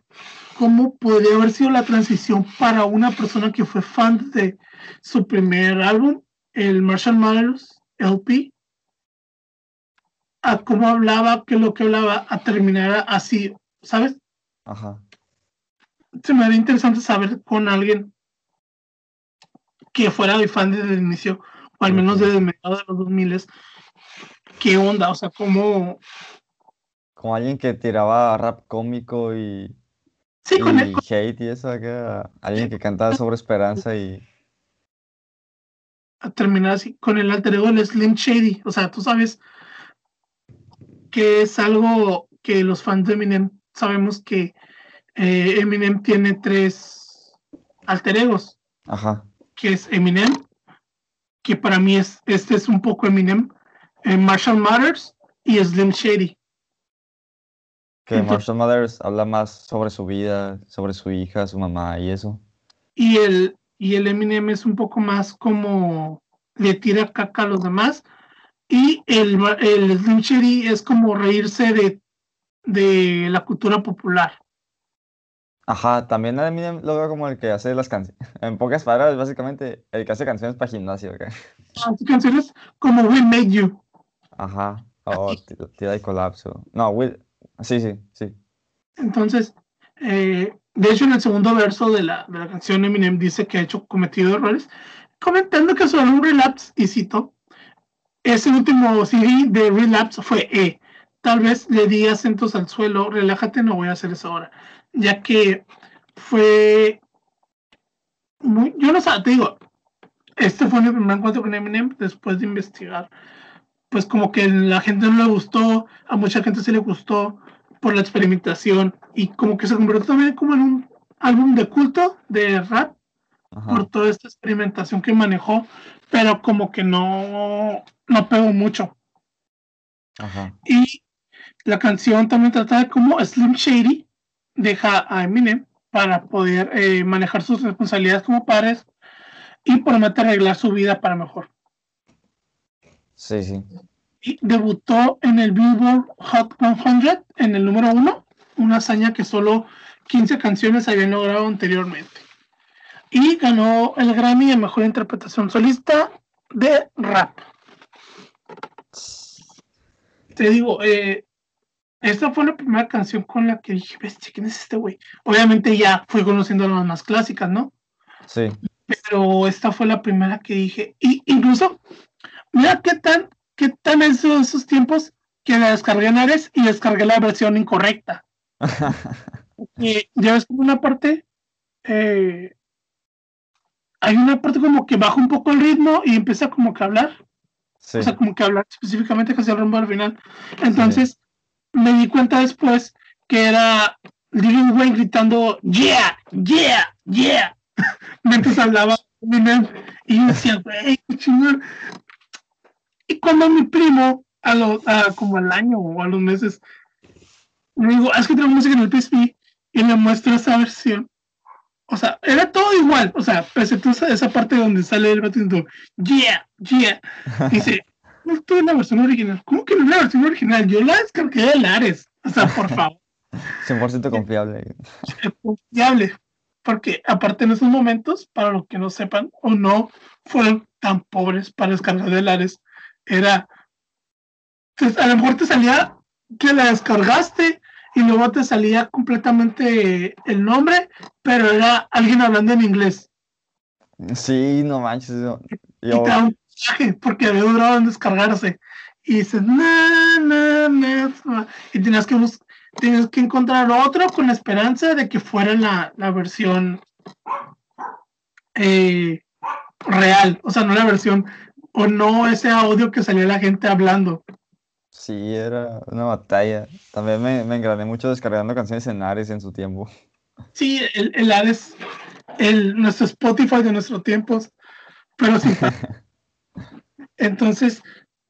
cómo podría haber sido la transición para una persona que fue fan de su primer álbum, el Marshall Mathers LP, a cómo hablaba, qué es lo que hablaba, a terminar así, ¿sabes? Ajá. Se me haría interesante saber con alguien que fuera mi fan desde el inicio, o al menos desde mediados de los 2000, qué onda, o sea, cómo... Como alguien que tiraba rap cómico y, Sí, con el, hate y eso, acá, alguien que cantaba sobre esperanza y... a terminar así con el alter ego del Slim Shady. O sea, tú sabes que es algo que los fans de Eminem sabemos que eh, Eminem tiene tres alter egos, Ajá. que es Eminem, que para mí es este es un poco Eminem, eh, Marshall Mathers y Slim Shady. Que Entonces- Marshall Mathers habla más sobre su vida, sobre su hija, su mamá y eso. Y el, y el Eminem es un poco más como le tira caca a los demás. Y el, el Slim Shady es como reírse de, de la cultura popular. Ajá, también a Eminem lo veo como el que hace las canciones. *laughs* En pocas palabras, básicamente, el que hace canciones para gimnasio. acá. Hace canciones como We Made You. Ajá. O Ti- Tira y colapso. No, Will. Sí, sí, sí. Entonces, eh, de hecho, en el segundo verso de la, de la canción, Eminem dice que ha hecho cometido errores, comentando que sobre un relapse, y cito, ese último CD de relapse fue E. tal vez le di acentos al suelo, relájate, no voy a hacer eso ahora, ya que fue muy, yo no sé, te digo, este fue mi primer encuentro con Eminem después de investigar. Pues como que la gente no le gustó, a mucha gente sí le gustó por la experimentación y como que se convirtió también como en un álbum de culto de rap Ajá. por toda esta experimentación que manejó, pero como que no, no pegó mucho. Ajá. Y la canción también trata de cómo Slim Shady deja a Eminem para poder eh, manejar sus responsabilidades como padres y promete arreglar su vida para mejor. Sí, sí. Y debutó en el Billboard Hot 100 en el número uno, una hazaña que solo 15 canciones habían logrado anteriormente. Y ganó el Grammy a Mejor Interpretación Solista de Rap. Te digo, eh, esta fue la primera canción con la que dije, bestia, ¿quién es este güey? Obviamente ya fui conociendo las más clásicas, ¿no? Sí. Pero esta fue la primera que dije. Y incluso, mira qué tan, qué tan esos, esos tiempos que la descargué en Ares y descargué la versión incorrecta. *laughs* Y ya ves como una parte, eh, hay una parte como que baja un poco el ritmo y empieza como que a hablar. Sí. O sea, como que hablar específicamente casi el rumbo al final. Entonces, me di cuenta después que era Lil Wayne gritando, yeah, yeah, yeah. *laughs* Mientras hablaba y yo decía, güey, qué chingón. Y cuando mi primo, a lo, a como al año o a los meses, me digo, "Ah, es que tengo música en el PSP, y me muestra esa versión. O sea, era todo igual. O sea, pese a esa, parte donde sale el vato diciendo, yeah, yeah. *laughs* Dice, no estoy en la versión original. ¿Cómo que no es la versión original? Yo la descargué de Lares. O sea, por favor, 100% confiable. confiable. Porque aparte en esos momentos, para los que no sepan o no fueron tan pobres para descargar de Lares, era, a lo mejor te salía que la descargaste y luego te salía completamente el nombre, pero era alguien hablando en inglés. Sí, no manches. y te da un mensaje porque había durado en descargarse. Y dices, na, na, na, na", y tenías que tienes que encontrar otro con la esperanza de que fuera la, la versión eh, real, o sea, no la versión, o no ese audio que salía la gente hablando. sí, era una batalla. También me, me engrané mucho descargando canciones en Ares en su tiempo. Sí, el, el Hades, el, nuestro Spotify de nuestros tiempos, pero sí. *laughs* Entonces,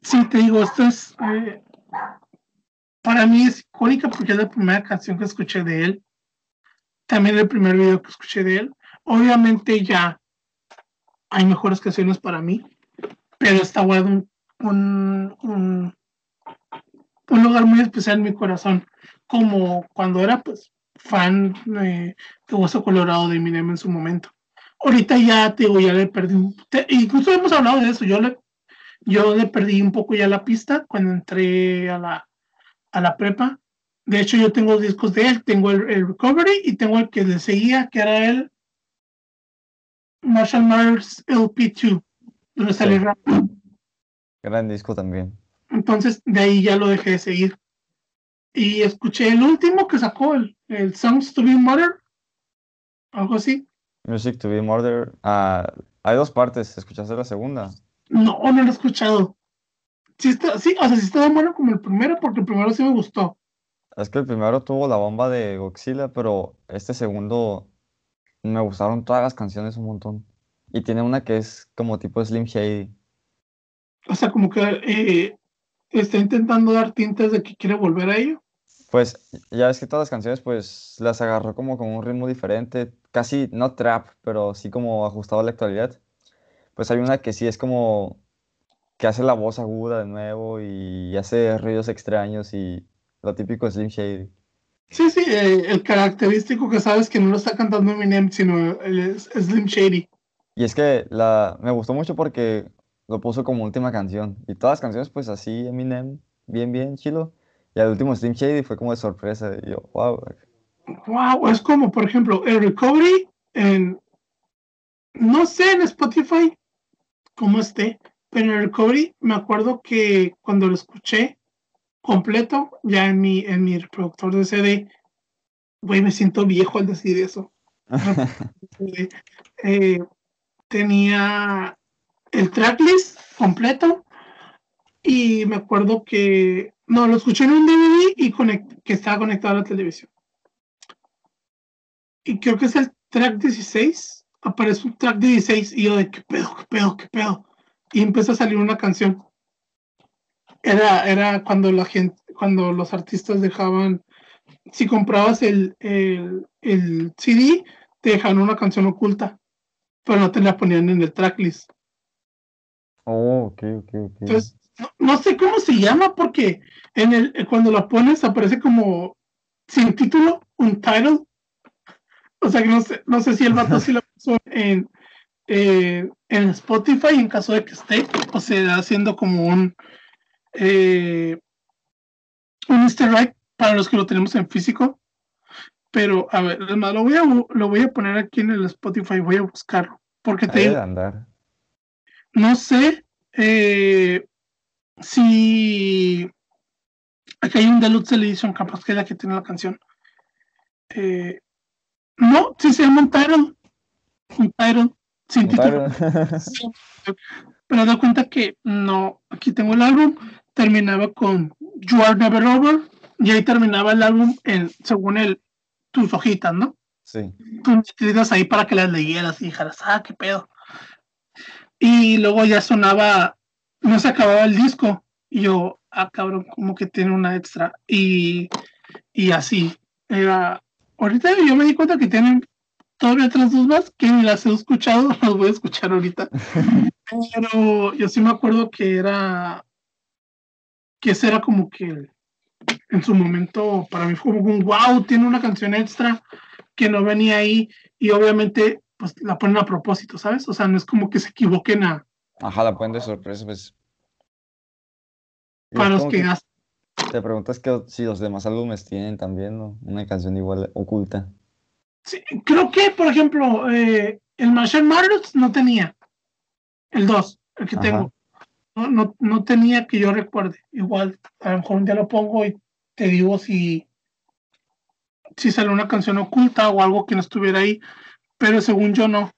sí, te digo, esto es, eh, para mí es icónica porque es la primera canción que escuché de él, también el primer video que escuché de él. Obviamente ya hay mejores canciones para mí, pero está guardado un, un, un, lugar muy especial en mi corazón, como cuando era pues fan eh, de Hueso Colorado de Eminem en su momento. Ahorita ya te digo, ya le perdí, te- incluso hemos hablado de eso, yo le, yo le perdí un poco ya la pista cuando entré a la, a la prepa. De hecho, yo tengo discos de él, tengo el, el Recovery y tengo el que le seguía, que era el Marshall Mathers LP2, donde Sí. Gran disco también. Entonces, de ahí ya lo dejé de seguir. Y escuché el último que sacó, el, el Songs to Be Murdered, algo así. Music to be Murder. Ah, hay dos partes. ¿Escuchaste la segunda? No, no lo he escuchado. Sí, está, sí, o sea, sí está tan bueno como el primero, porque el primero sí me gustó. Es que el primero tuvo la bomba de Godzilla, pero este segundo me gustaron todas las canciones un montón. Y tiene una que es como tipo Slim Shady. O sea, como que eh, está intentando dar tintas de que quiere volver a ello. Pues ya ves que todas las canciones pues las agarró como con un ritmo diferente, casi no trap, pero sí como ajustado a la actualidad. Pues hay una que sí es como que hace la voz aguda de nuevo y hace ruidos extraños y lo típico Slim Shady. Sí, sí, eh, el característico que sabes que no lo está cantando Eminem, sino el, es Slim Shady. Y es que la, me gustó mucho porque lo puso como última canción. Y todas las canciones, pues así, Eminem, bien, bien, chilo. Y al último Slim Shady fue como de sorpresa. Y yo, wow. Wow, es como, por ejemplo, el Recovery en. No sé en Spotify cómo esté, pero en el Recovery me acuerdo que cuando lo escuché, completo ya en mi, en mi reproductor de CD. Güey, me siento viejo al decir eso. *laughs* Eh, tenía el tracklist completo y me acuerdo que no lo escuché en un DVD y que estaba conectado a la televisión. Y creo que es el track 16 aparece un track 16 y yo de qué pedo qué pedo qué pedo y empezó a salir una canción. Era era cuando la gente cuando los artistas dejaban si comprabas el, el, el CD te dejaban una canción oculta pero no te la ponían en el tracklist Oh, ok, ok, ok. Entonces, no, no sé cómo se llama porque en el, eh, cuando la pones aparece como sin título, un title. O sea que no sé, no sé si el vato sí la *laughs* puso en, eh, en Spotify en caso de que esté, o sea, haciendo como un, eh, un easter egg para los que lo tenemos en físico. Pero, a ver, además, lo voy a, lo voy a poner aquí en el Spotify, voy a buscarlo. Porque te digo, andar. no sé eh, si aquí hay un Deluxe Edition, capaz que es la que tiene la canción. Eh, no, sí se llama un title. Un title sin título. *laughs* Pero da cuenta que no, aquí tengo el álbum, terminaba con You Are Never Over, y ahí terminaba el álbum en, según el, tus hojitas, ¿no? Sí. Tus escritas ahí para que las leyeras y dijeras, ah, qué pedo. Y luego ya sonaba, no se acababa el disco, y yo, ah, cabrón, como que tiene una extra. Y, y así, era, ahorita yo me di cuenta que tienen todavía otras dos más que ni las he escuchado, *laughs* las voy a escuchar ahorita. *laughs* Pero yo sí me acuerdo que era, que ese era como que en su momento para mí fue como un wow, tiene una canción extra que no venía ahí y obviamente pues la ponen a propósito, ¿sabes? O sea, no es como que se equivoquen a, Ajá, la ponen de sorpresa, pues. Para los que que. Te preguntas que si los demás álbumes tienen también, ¿no? Una canción igual oculta. Sí, creo que, por ejemplo, eh, el Marshall Matters no tenía. El 2, el que Ajá. tengo. No, no, no tenía que yo recuerde. Igual, a lo mejor un día lo pongo y te digo si, si sale una canción oculta o algo que no estuviera ahí. Pero según yo no.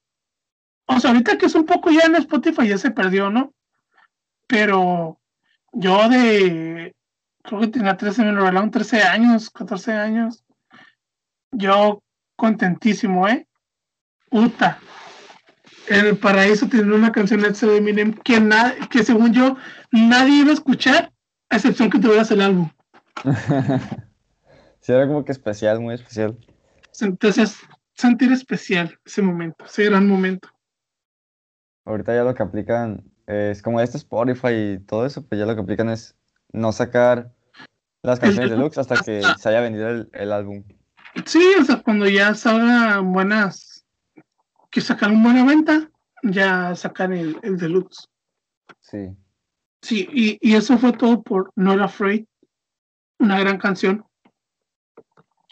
O sea, ahorita que es un poco ya en Spotify ya se perdió, ¿no? Pero yo de, creo que tenía 13, me lo regalaron 13 años, 14 años. Yo contentísimo, ¿eh? Uta. En el paraíso tiene una canción extra de Eminem que, na- que según yo nadie iba a escuchar, a excepción que tuvieras el álbum. *laughs* sí, era como que especial, muy especial. Entonces, sentir especial ese momento, ese gran momento. Ahorita ya lo que aplican es como este Spotify y todo eso, pues ya lo que aplican es no sacar las canciones deluxe hasta que se haya vendido el, el álbum. Sí, o sea, cuando ya salgan buenas, que sacan buena venta, ya sacan el, el deluxe. Sí. Sí, y, y eso fue todo por Not Afraid, una gran canción.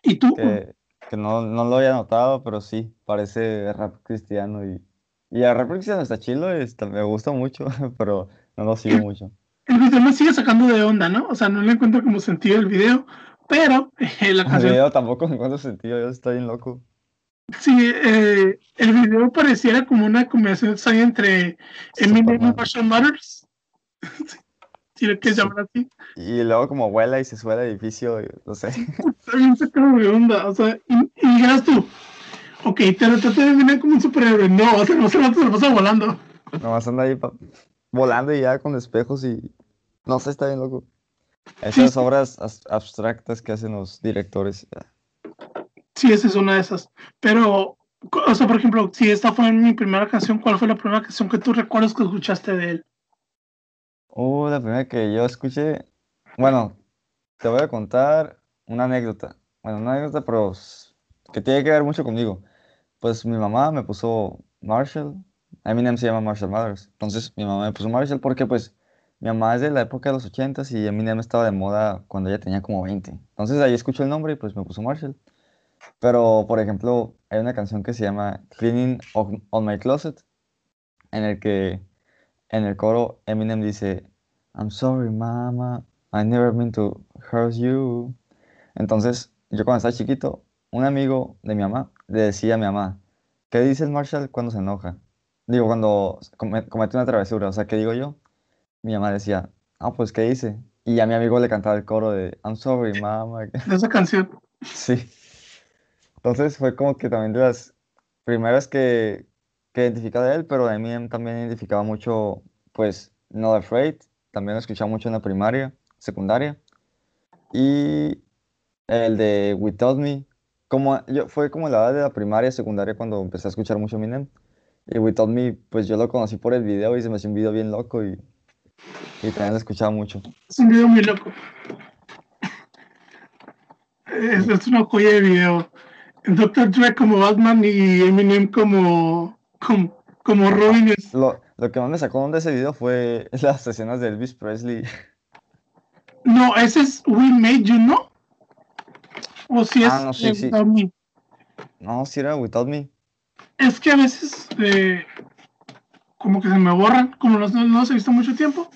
¿Y tú? Que, que no, no lo había notado, pero sí, parece rap cristiano y, y el rap cristiano está chido, está- me gusta mucho, *laughs* pero no lo sigo mucho. El video me sigue sacando de onda, ¿no? O sea, no le encuentro como sentido el video, pero *laughs* eh, la El canción, video tampoco me *laughs* encuentro sentido, yo estoy bien loco. Sí, eh, el video pareciera como una combinación extraña entre Eminem y. Marshall Matters. si *laughs* lo quieres llamar así. Y luego como vuela y se sube al edificio, no sé. *laughs* Está bien sacado de onda, o sea, y, y dijeras tú, ok, te lo traté de Eminem como un superhéroe. No, o sea, no se lo, pasa volando. Nomás anda ahí volando y ya con espejos y no sé, está bien loco. Esas sí. obras as- abstractas que hacen los directores. Sí, esa es una de esas. Pero, o sea, por ejemplo, si esta fue mi primera canción, ¿cuál fue la primera canción que tú recuerdas que escuchaste de él? Uh, la primera que yo escuché. Bueno, te voy a contar una anécdota. Bueno, una anécdota, pero que tiene que ver mucho conmigo. Pues mi mamá me puso Marshall. Eminem se llama Marshall Mathers. Entonces mi mamá me puso Marshall porque pues mi mamá es de la época de los 80s y Eminem estaba de moda cuando ella tenía como 20. Entonces ahí escucho el nombre y pues me puso Marshall. Pero, por ejemplo, hay una canción que se llama Cleaning on, on My Closet, en el que en el coro Eminem dice, I'm sorry, mama, I never mean to hurt you. Entonces, yo cuando estaba chiquito, un amigo de mi mamá le decía a mi mamá, ¿qué dice el Marshall cuando se enoja? Digo, cuando come- comete una travesura, o sea, ¿qué digo yo? Mi mamá decía, ah, pues, ¿qué dice? Y a mi amigo le cantaba el coro de, I'm sorry, mama. De esa canción. *laughs* Sí. Entonces fue como que también de las primeras que, que identificaba de él, pero mí también identificaba mucho, pues, Not Afraid, también lo escuchaba mucho en la primaria, secundaria, y el de Without Me, como yo, fue como la edad de la primaria, secundaria, cuando empecé a escuchar mucho Eminem, y Without Me, pues yo lo conocí por el video y se me hacía un video bien loco y, y también lo escuchaba mucho. Es un video muy loco. *laughs* Es, es una joya de video. Dr. Dre como Batman y Eminem como, como, como Robin. Es, Lo, lo que más me sacó de ese video fue *laughs* las escenas de Elvis Presley. no, ese es We Made You, ¿no? O si es Ah, no, sí, sí. Without Me. No, si era Without Me. Es que a veces eh, como que se me borran, como los, no los he visto mucho tiempo.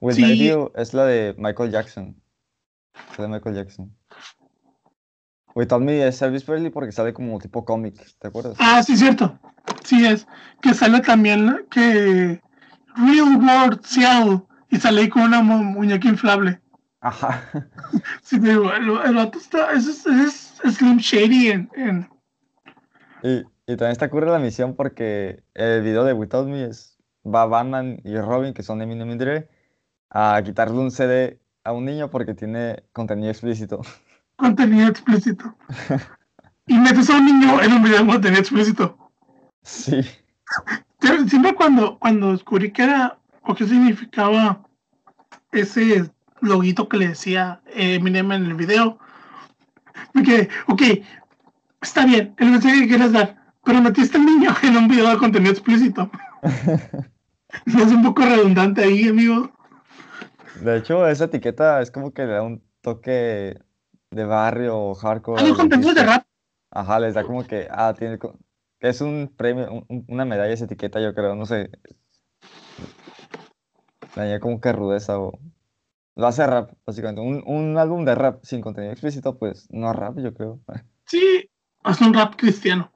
With Sí. My View es la de Michael Jackson. Es la de Michael Jackson. Without Me es Elvis Presley porque sale como tipo cómic, ¿te acuerdas? Ah, sí, cierto. Sí es. Que sale también que Real World Seattle y sale ahí con una mu- muñeca inflable. Ajá. *laughs* Sí, te digo, el, el vato está, es, ese es Slim Shady en, en- Y, y también está ocurre la misión porque el video de Without Me es va Batman y Robin, que son Eminem y Dre, a quitarle un CD a un niño porque tiene contenido explícito. *laughs* contenido explícito. Y metes a un niño en un video con contenido explícito. Sí. Siempre cuando, cuando descubrí que era o qué significaba ese loguito que le decía Eminem en el video, me quedé, ok, está bien, el mensaje que quieres dar, pero metiste al niño en un video de contenido explícito. *laughs* ¿No es un poco redundante ahí, amigo? De hecho, esa etiqueta es como que le da un toque de barrio o hardcore. Al contenido de rap. Ajá, les da como que, ah, tiene, que es un premio, un- un- una medalla esa etiqueta, yo creo, no sé. Añade como que rudeza o... Lo hace rap, básicamente. Un, un álbum de rap sin contenido explícito, pues no es rap, yo creo. *laughs* Sí, es un rap cristiano.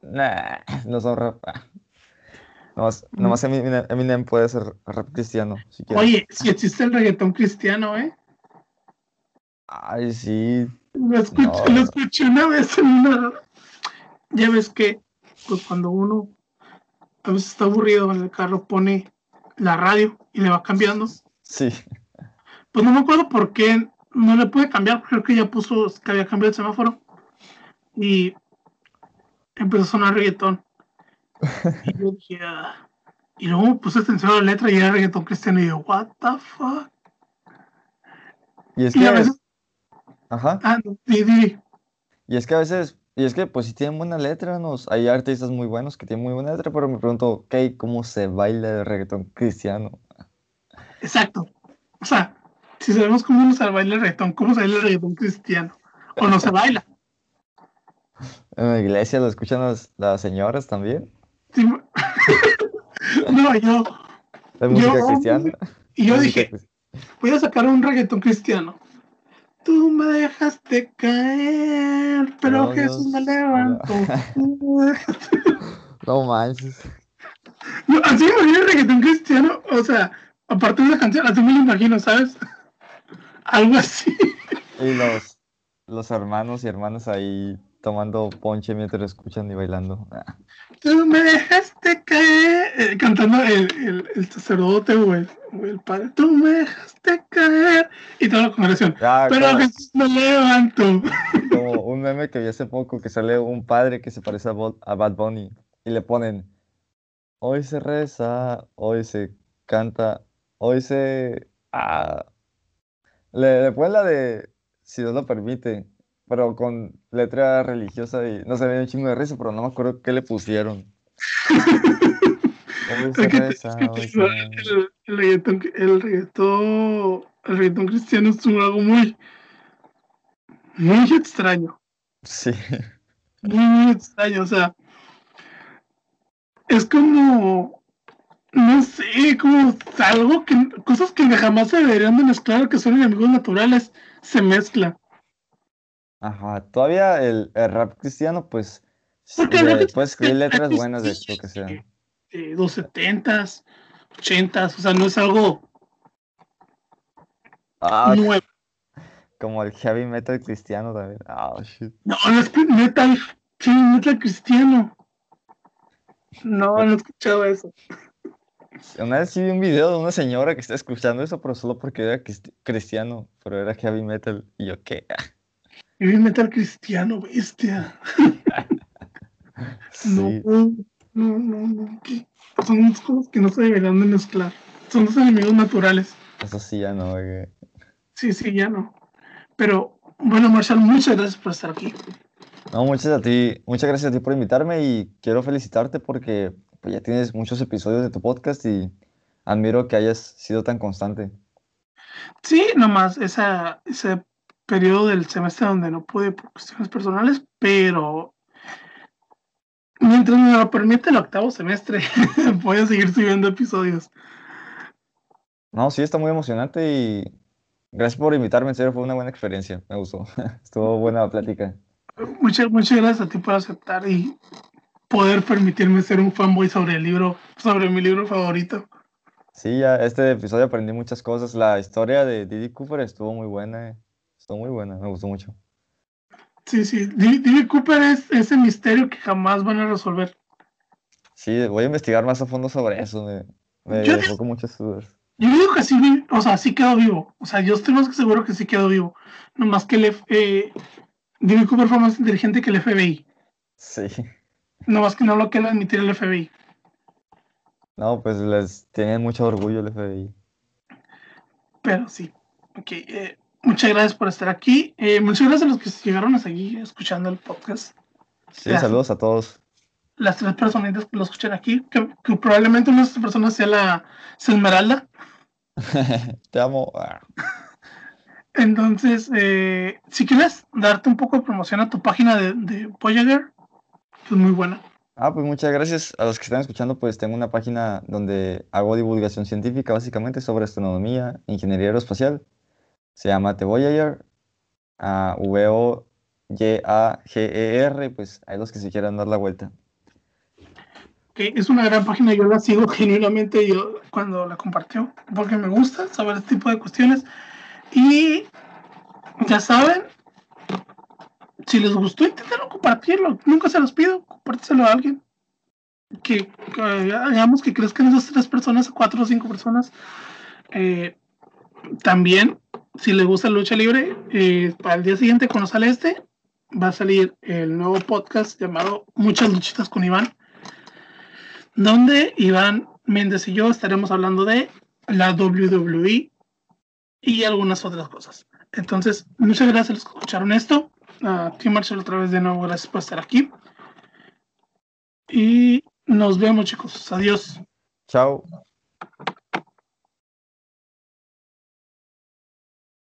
Nah, no son rap. *laughs* Nomás, nomás Eminem, Eminem puede ser rap cristiano, si. Oye, si existe el reggaetón cristiano, ¿eh? Ay, sí. Lo escuché, No. lo escuché una vez en una. Ya ves que, pues cuando uno a veces está aburrido en el carro, pone la radio y le va cambiando. Sí. Pues no me acuerdo por qué no le pude cambiar, creo que ya puso que había cambiado el semáforo. Y empezó a sonar reggaetón. Y yo dije, "Ah". Y luego puse atención a la letra y era reggaetón cristiano. Y yo, ¿What the fuck? Y es Y que, a veces, ajá. ah, di. Y es que a veces, y es que pues sí tienen buena letra, ¿no? Hay artistas muy buenos que tienen muy buena letra, pero me pregunto, ok, ¿cómo se baila el reggaetón cristiano? Exacto. O sea, si sabemos cómo no se baila el reggaetón, ¿cómo se baila el reggaetón cristiano? O no se baila. *laughs* En la iglesia lo escuchan las, las señoras también, Sí, *laughs* no, yo, la música Yo- cristiana. y yo dije, voy a sacar un reggaetón cristiano. Tú me dejaste caer, pero Pero Jesús me levantó. *laughs* No manches. No, así me imagino el reggaetón cristiano, o sea, aparte de la canción, así me lo imagino, ¿sabes? *laughs* Algo así. Y los, los hermanos y hermanas ahí tomando ponche mientras escuchan y bailando. Tú me dejaste caer, eh, cantando el, el, el sacerdote o el, padre. Tú me dejaste caer. Y toda la congregación. Ah, Pero como, Jesús me levantó. como un meme que vi hace poco que sale un padre que se parece a, Bo- a Bad Bunny y le ponen, hoy se reza, hoy se canta, hoy se... ah". Le, le ponen la de, si Dios lo permite, pero con letra religiosa y no se ve un chingo de risa, pero no me acuerdo qué le pusieron. *laughs* el, el reggaetón, el reggaetón, el reggaetón cristiano es un- algo muy, muy extraño. Sí, Muy, muy extraño. O sea, es como, no sé, como algo que, cosas que jamás se deberían de mezclar, que son enemigos naturales, se mezcla. Ajá, todavía el, el rap cristiano, pues, Porque le- puedes escribir es- letras buenas de lo que sea. Eh, los setentas, ochentas, o sea, no es algo Ah, nuevo. como el heavy metal cristiano también. Ah, shit. No, no es que metal, sí, metal cristiano. No, no he escuchado eso. Una vez sí vi un video de una señora que está escuchando eso, pero solo porque era cristi- cristiano, pero era heavy metal. Y yo, ¿qué? Heavy metal cristiano, bestia. *laughs* No, Sí. no, no, no. ¿qué? Son cosas que no se deberían de mezclar. Son los enemigos naturales. Eso sí ya no, güey. Sí, sí, ya no. Pero, bueno, Marshall, muchas gracias por estar aquí. No, muchas a ti, muchas gracias a ti por invitarme y quiero felicitarte porque pues, ya tienes muchos episodios de tu podcast y admiro que hayas sido tan constante. Sí, nomás esa, ese periodo del semestre donde no pude por cuestiones personales, pero mientras me lo permite el octavo semestre, *laughs* voy a seguir subiendo episodios. No, sí, está muy emocionante y gracias por invitarme, en serio, fue una buena experiencia, me gustó. *laughs* Estuvo buena la plática. Muchas, muchas gracias a ti por aceptar y poder permitirme ser un fanboy sobre el libro, sobre mi libro favorito. Sí, ya este episodio aprendí muchas cosas. La historia de Diddy Cooper estuvo muy buena, eh. estuvo muy buena, me gustó mucho. Sí, sí, D- D.B. Cooper es ese misterio que jamás van a resolver. Sí, voy a investigar más a fondo sobre eso, me, me Yo dejó con muchas dudas. Yo digo que sí, o sea, sí quedó vivo. O sea, yo estoy más que seguro que sí quedó vivo. Nomás que el F- eh. Cooper fue más inteligente que el FBI. Sí, Nomás que no lo quiere admitir el FBI. no, pues les tienen mucho orgullo el FBI. Pero sí. Ok, eh, muchas gracias por estar aquí. Eh, muchas gracias a los que llegaron a seguir escuchando el podcast. Sí, Gracias. saludos a todos. Las tres personitas que lo escuchan aquí, que, que probablemente una de estas personas sea la sea Esmeralda. *laughs* Te amo. *laughs* Entonces, eh, si quieres darte un poco de promoción a tu página de, de Voyager, que es muy buena. Ah, pues muchas gracias a los que están escuchando. Pues tengo una página donde hago divulgación científica básicamente sobre astronomía, ingeniería aeroespacial. Se llama The Voyager, ah, V-O-Y-A-G-E-R. Pues hay los que se quieran dar la vuelta. es una gran página, yo la sigo *laughs* genuinamente yo cuando la compartió, porque me gusta saber este tipo de cuestiones. Y ya saben, si les gustó, inténtenlo compartirlo, nunca se los pido, compárteselo a alguien. Que, que hagamos que crezcan esas tres personas, cuatro o cinco personas. Eh, también, si les gusta lucha libre, eh, para el día siguiente, cuando sale este, va a salir el nuevo podcast llamado Muchas Luchitas con Iván donde Iván Méndez y yo estaremos hablando de la WWE y algunas otras cosas. Entonces, muchas gracias a los que escucharon esto. A ti, Marcelo, otra vez de nuevo, gracias por estar aquí. Y nos vemos, chicos. Adiós. Chao.